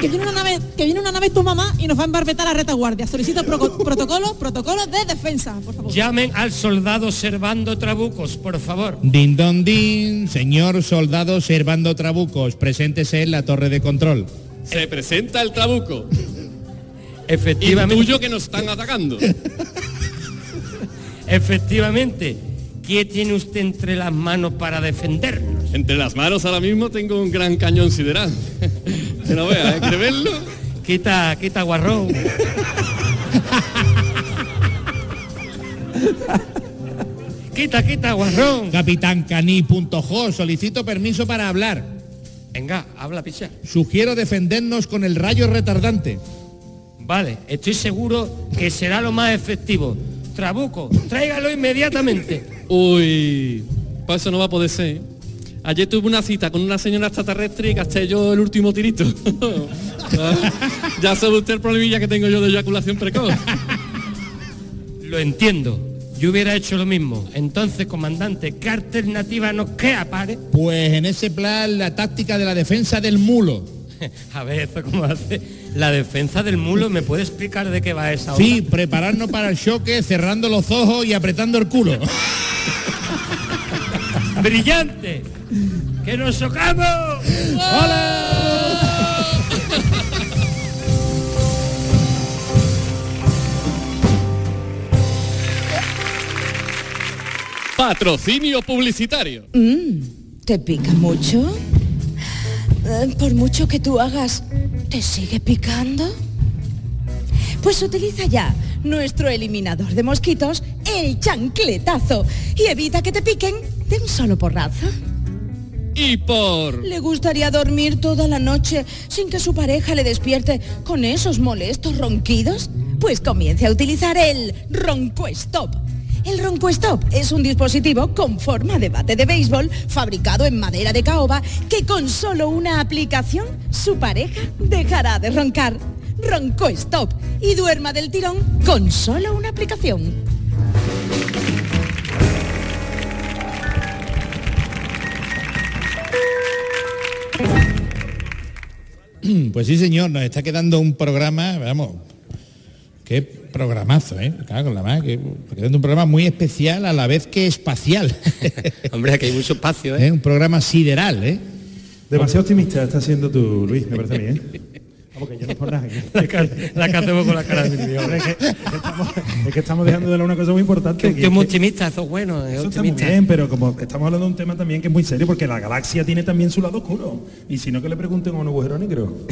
Que viene una nave, que viene una nave tu mamá y nos va a embarbetar a la retaguardia. Solicito proco- protocolo, protocolo de defensa, por favor. Llamen al soldado Servando Trabucos, por favor. Din don din, señor soldado Servando Trabucos, preséntese en la torre de control. Se presenta el trabuco. Efectivamente. Intuyo que nos están atacando. Efectivamente. ¿Qué tiene usted entre las manos para defendernos? Entre las manos ahora mismo tengo un gran cañón sideral. Que lo vea, ¿eh? ¿Quiere verlo? Quita, quita guarrón. quita, quita guarrón. Capitán Caní.jo, solicito permiso para hablar. Venga, habla, picha. Sugiero defendernos con el rayo retardante. Vale, estoy seguro que será lo más efectivo. Trabuco, tráigalo inmediatamente. Uy, pues eso no va a poder ser. Ayer tuve una cita con una señora extraterrestre y gasté yo el último tirito. ya sabe usted el problemilla que tengo yo de eyaculación precoz. Lo entiendo. Yo hubiera hecho lo mismo. Entonces, comandante, ¿qué alternativa nos queda, pare? Pues en ese plan la táctica de la defensa del mulo. A ver, ¿esto cómo hace? La defensa del mulo, ¿me puede explicar de qué va esa hora? Sí, prepararnos para el choque, cerrando los ojos y apretando el culo. ¡Brillante! ¡Que nos socamos! Patrocinio publicitario. Mm, ¿Te pica mucho? Eh, Por mucho que tú hagas, ¿te sigue picando? Pues utiliza ya nuestro eliminador de mosquitos, el chancletazo, y evita que te piquen de un solo porrazo. Y por... ¿Le gustaría dormir toda la noche sin que su pareja le despierte con esos molestos ronquidos? Pues comience a utilizar el Ronco Stop. El Ronco Stop es un dispositivo con forma de bate de béisbol fabricado en madera de caoba que con solo una aplicación su pareja dejará de roncar. Ronco Stop y duerma del tirón con solo una aplicación. Pues sí, señor, nos está quedando un programa, vamos, qué programazo, ¿eh? Claro, la más, que está quedando un programa muy especial a la vez que espacial. Hombre, aquí hay mucho espacio, ¿eh? ¿Eh? Un programa sideral, ¿eh? Demasiado optimista está siendo tú, Luis, me parece a mí, ¿eh? Vamos, que yo no es por nada. que- La que hacemos con la cara de mi Hombre, es, que, es que estamos, es que estamos dejando de hablar una cosa muy importante. Que es muy optimista, eso es bueno, es Eso está muy optimista. bien, pero como estamos hablando de un tema también que es muy serio, porque la galaxia tiene también su lado oscuro. Y si no, que le pregunten a un agujero negro.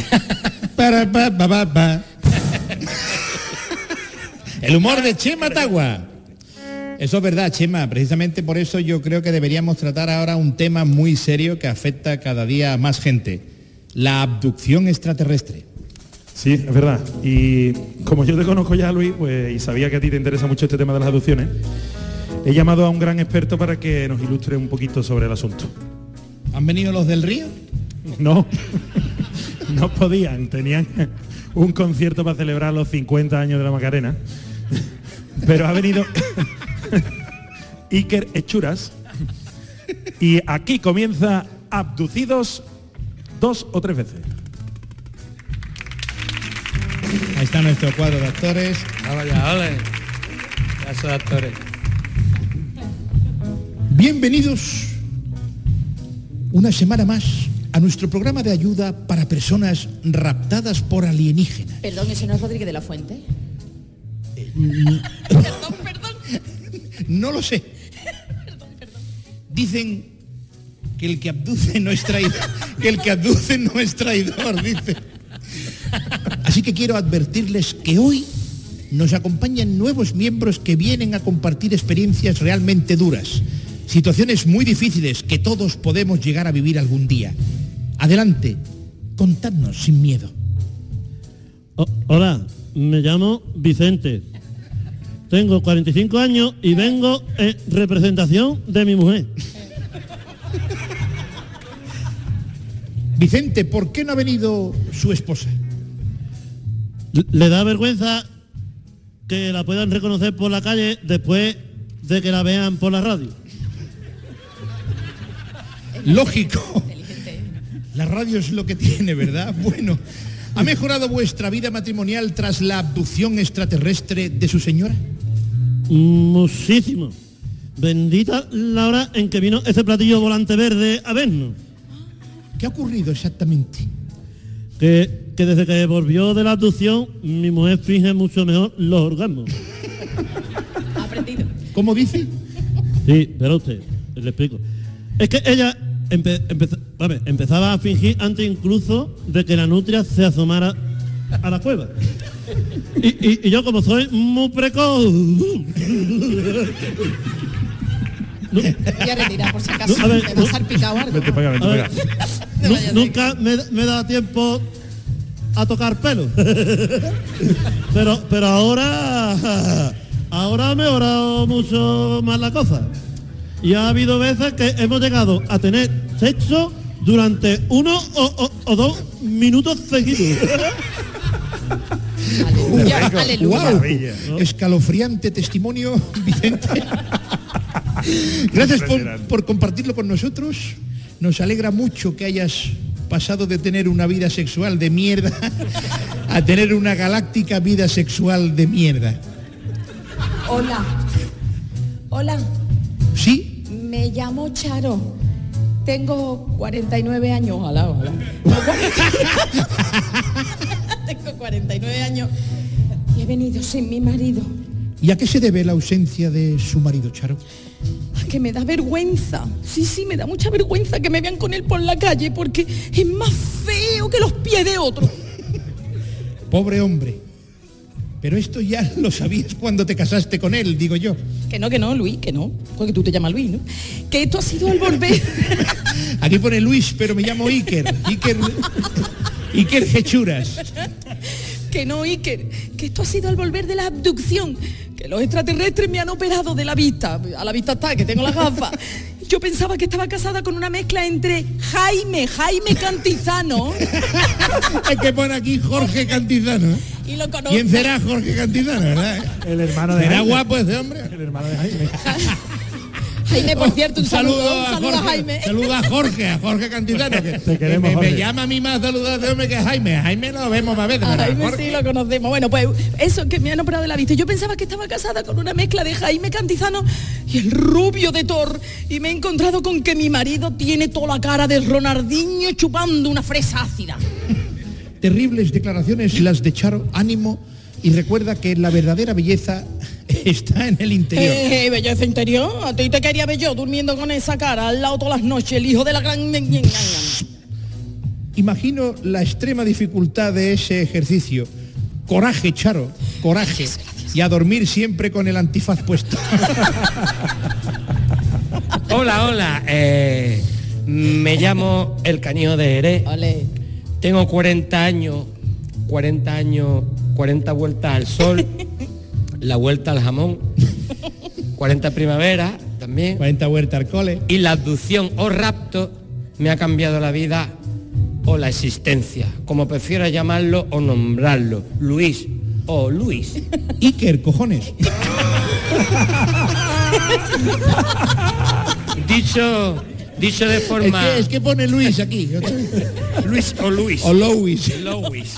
El humor de Chema Tagua. Eso es verdad, Chema. Precisamente por eso yo creo que deberíamos tratar ahora un tema muy serio que afecta cada día a más gente. La abducción extraterrestre. Sí, es verdad. Y como yo te conozco ya, Luis, pues, y sabía que a ti te interesa mucho este tema de las adopciones, He llamado a un gran experto para que nos ilustre un poquito sobre el asunto. ¿Han venido los del río? No, no podían, tenían un concierto para celebrar los 50 años de la Macarena, pero ha venido Iker Echuras y aquí comienza Abducidos dos o tres veces. Ahí está nuestro cuadro de actores. Vamos ya, ole. Caso de actores. Bienvenidos una semana más a nuestro programa de ayuda para personas raptadas por alienígenas. Perdón, ¿ese no es Rodríguez de la Fuente? No lo sé. Dicen que el que abduce no es traidor, que el que abduce no es traidor, dice. Así que quiero advertirles que hoy nos acompañan nuevos miembros que vienen a compartir experiencias realmente duras, situaciones muy difíciles que todos podemos llegar a vivir algún día. Adelante, contadnos sin miedo. O- hola, me llamo Vicente. Tengo 45 años y vengo en representación de mi mujer. Vicente, ¿por qué no ha venido su esposa? ¿Le da vergüenza que la puedan reconocer por la calle después de que la vean por la radio? Lógico. La radio es lo que tiene, ¿verdad? Bueno, ¿ha mejorado vuestra vida matrimonial tras la abducción extraterrestre de su señora? Muchísimo. Bendita la hora en que vino ese platillo volante verde a vernos. ¿Qué ha ocurrido exactamente? Que, que desde que volvió de la abducción, mi mujer finge mucho mejor los orgasmos. Aprendido. ¿Cómo dice? Sí, pero usted, le explico. Es que ella empe- empeza- vale, empezaba a fingir antes incluso de que la nutria se asomara a la cueva. Y, y- y yo como soy muy precoz... Voy a retirar por si acaso. No, a ver, me va no. a salpicar o algo. Vete para acá, A vete ver, para acá. nu- nunca me, me da tiempo a tocar pelo. pero, pero ahora, ahora ha mejorado mucho más la cosa. Y ha habido veces que hemos llegado a tener sexo durante uno o, o- o dos minutos seguidos. Aleluya, aleluya. Escalofriante testimonio, Vicente. Gracias por compartirlo con nosotros. Nos alegra mucho que hayas pasado de tener una vida sexual de mierda a tener una galáctica vida sexual de mierda. Hola. Hola, ¿Sí? me llamo Charo. Tengo 49 años. Ojalá, ojalá. Tengo 49 años y he venido sin mi marido. ¿Y a qué se debe la ausencia de su marido, Charo? Que me da vergüenza. Sí, sí, me da mucha vergüenza que me vean con él por la calle porque es más feo que los pies de otro. Pobre hombre. Pero esto ya lo sabías cuando te casaste con él, digo yo. Que no, que no, Luis, que no. Porque tú te llamas Luis, ¿no? Que esto ha sido al volver. Aquí pone Luis, pero me llamo Iker. Iker, Iker Hechuras. que no, Iker. Que esto ha sido al volver de la abducción. Los extraterrestres me han operado de la vista. A la vista está, que tengo las gafas. Yo pensaba que estaba casada con una mezcla entre Jaime, Jaime Cantizano. Es que pone aquí Jorge Cantizano. Y lo conozco. ¿Quién será Jorge Cantizano, verdad? El hermano de ¿Será Jaime. guapo ese hombre? El hermano de Jaime. Jaime, por cierto, un, saludo, un saludo a, Jorge, Jaime. Saludo a Jorge, a Jorge Cantizano. Que, Te queremos, que me, llama a mí más a hombre que a Jaime. A Jaime lo vemos más veces. A a Jaime Jorge- sí lo conocemos. Bueno, pues eso, que me han operado de la vista. Yo pensaba que estaba casada con una mezcla de Jaime Cantizano y el rubio de Thor. Y me he encontrado con que mi marido tiene toda la cara de Ronaldinho chupando una fresa ácida. Terribles declaraciones las de Charo. Ánimo y recuerda que la verdadera belleza está en el interior. Eh, belleza interior. A ti te quería ver yo durmiendo con esa cara al lado todas las noches, el hijo de la gran... Imagino la extrema dificultad de ese ejercicio. Coraje, Charo, coraje. Y a dormir siempre con el antifaz puesto. Hola, hola. eh, me llamo El Caño de Jerez. Vale. Tengo 40 años, 40 años, 40 vueltas al sol, la vuelta al jamón. 40 primaveras también. 40 huertas al cole. Y la abducción o rapto me ha cambiado la vida o la existencia, como prefiera llamarlo o nombrarlo. Luis o Luis. Iker, cojones. dicho dicho de Es forma que, es que pone Luis aquí. Luis o Luis. O Louis. Louis.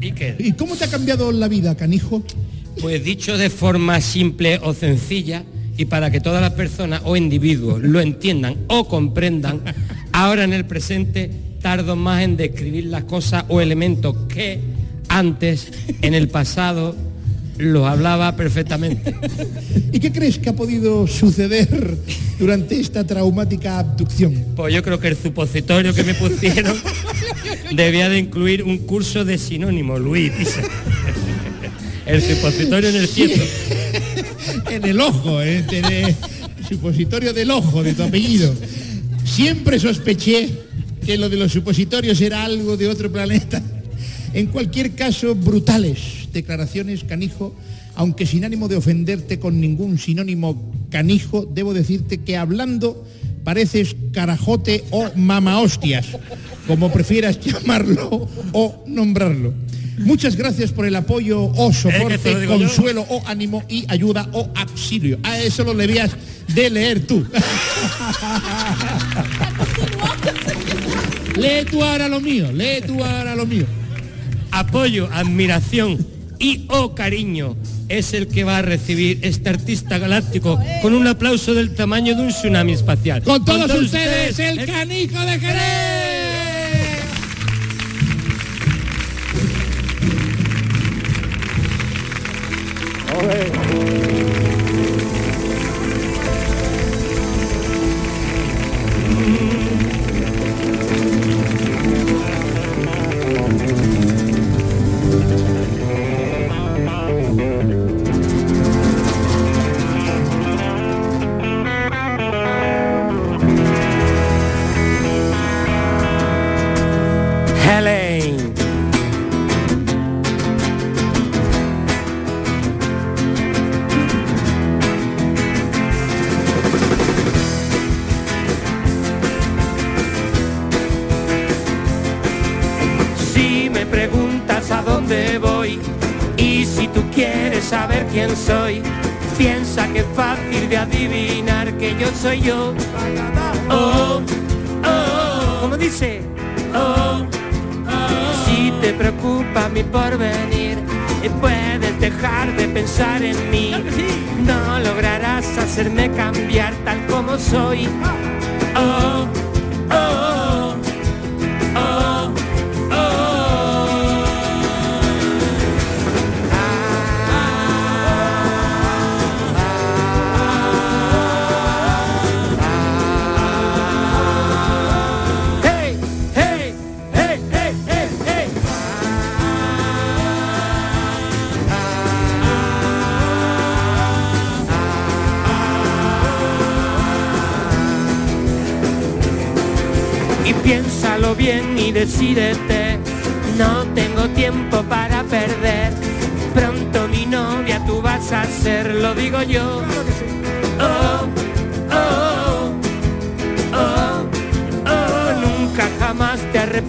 Iker. ¿Y cómo te ha cambiado la vida, canijo? Pues dicho de forma simple o sencilla y para que todas las personas o individuos lo entiendan o comprendan, ahora en el presente tardo más en describir las cosas o elementos que antes, en el pasado, los hablaba perfectamente. ¿Y qué crees que ha podido suceder durante esta traumática abducción? Pues yo creo que el supositorio que me pusieron debía de incluir un curso de sinónimo, Luis. dice. El supositorio en el cielo. en el ojo, ¿eh? en el supositorio del ojo de tu apellido. Siempre sospeché que lo de los supositorios era algo de otro planeta. En cualquier caso, brutales declaraciones, canijo, aunque sin ánimo de ofenderte con ningún sinónimo canijo, debo decirte que hablando pareces carajote o mama hostias, como prefieras llamarlo o nombrarlo. Muchas gracias por el apoyo o Eh, lo soporte, yo. consuelo o ánimo y ayuda o auxilio. A eso lo debías de leer tú. lee tú ahora lo mío, lee tú ahora lo mío. Apoyo, admiración y o cariño es el que va a recibir este artista galáctico con un aplauso del tamaño de un tsunami espacial. Con todos ustedes, el canijo de Jerez. 好嘞。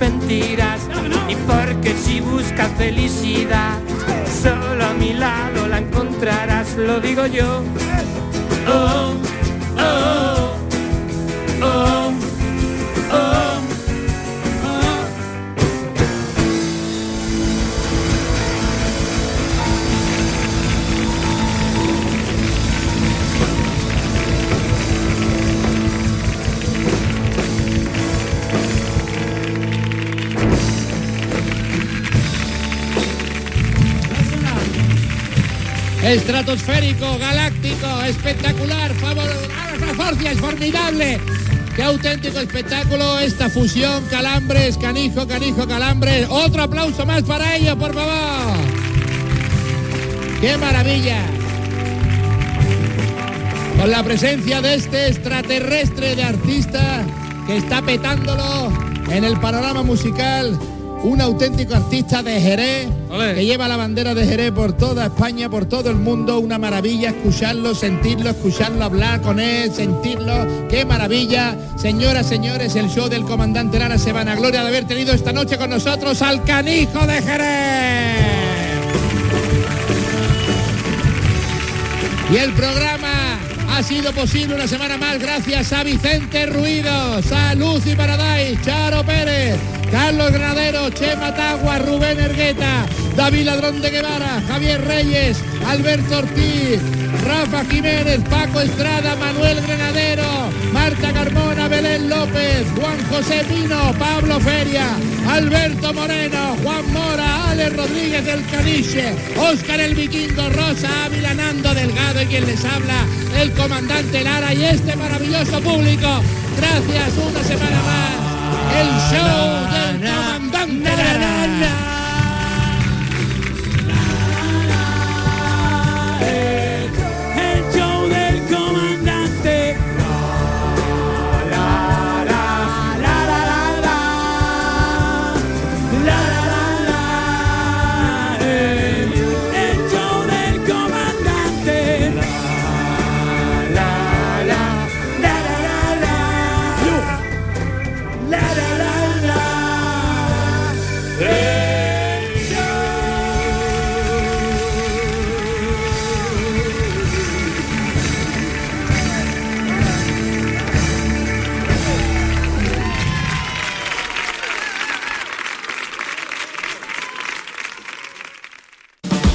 Arrepentirás. Y porque si buscas felicidad, solo a mi lado la encontrarás, lo digo yo. Oh, oh, oh. Estratosférico, galáctico, espectacular, favor, es formidable. Qué auténtico espectáculo esta fusión, calambres, canijo, canijo, calambres. Otro aplauso más para ello, por favor. ¡Qué maravilla! Con la presencia de este extraterrestre de artista que está petándolo en el panorama musical un auténtico artista de Jerez, que lleva la bandera de Jerez por toda España, por todo el mundo, una maravilla escucharlo, sentirlo, escucharlo, hablar con él, sentirlo, qué maravilla. Señoras, señores, el show del comandante Lara se van a gloria de haber tenido esta noche con nosotros al canijo de Jerez. Y el programa ha sido posible una semana más gracias a Vicente Ruidos, a Lucy Paradise, Charo Pérez, Carlos Granadero, Chema Tagua, Rubén Ergueta, David Ladrón de Guevara, Javier Reyes, Alberto Ortiz, Rafa Jiménez, Paco Estrada, Manuel Granadero, Marta Carmona, Belén López, Juan José Pino, Pablo Feria, Alberto Moreno, Juan Mora, Ale Rodríguez del Caniche, Óscar el Vikingo, Rosa Ávila, Nando Delgado y quien les habla, el comandante Lara y este maravilloso público. Gracias una semana más. El show del comandante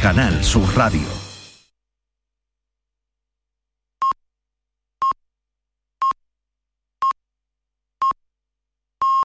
Canal Sur Radio.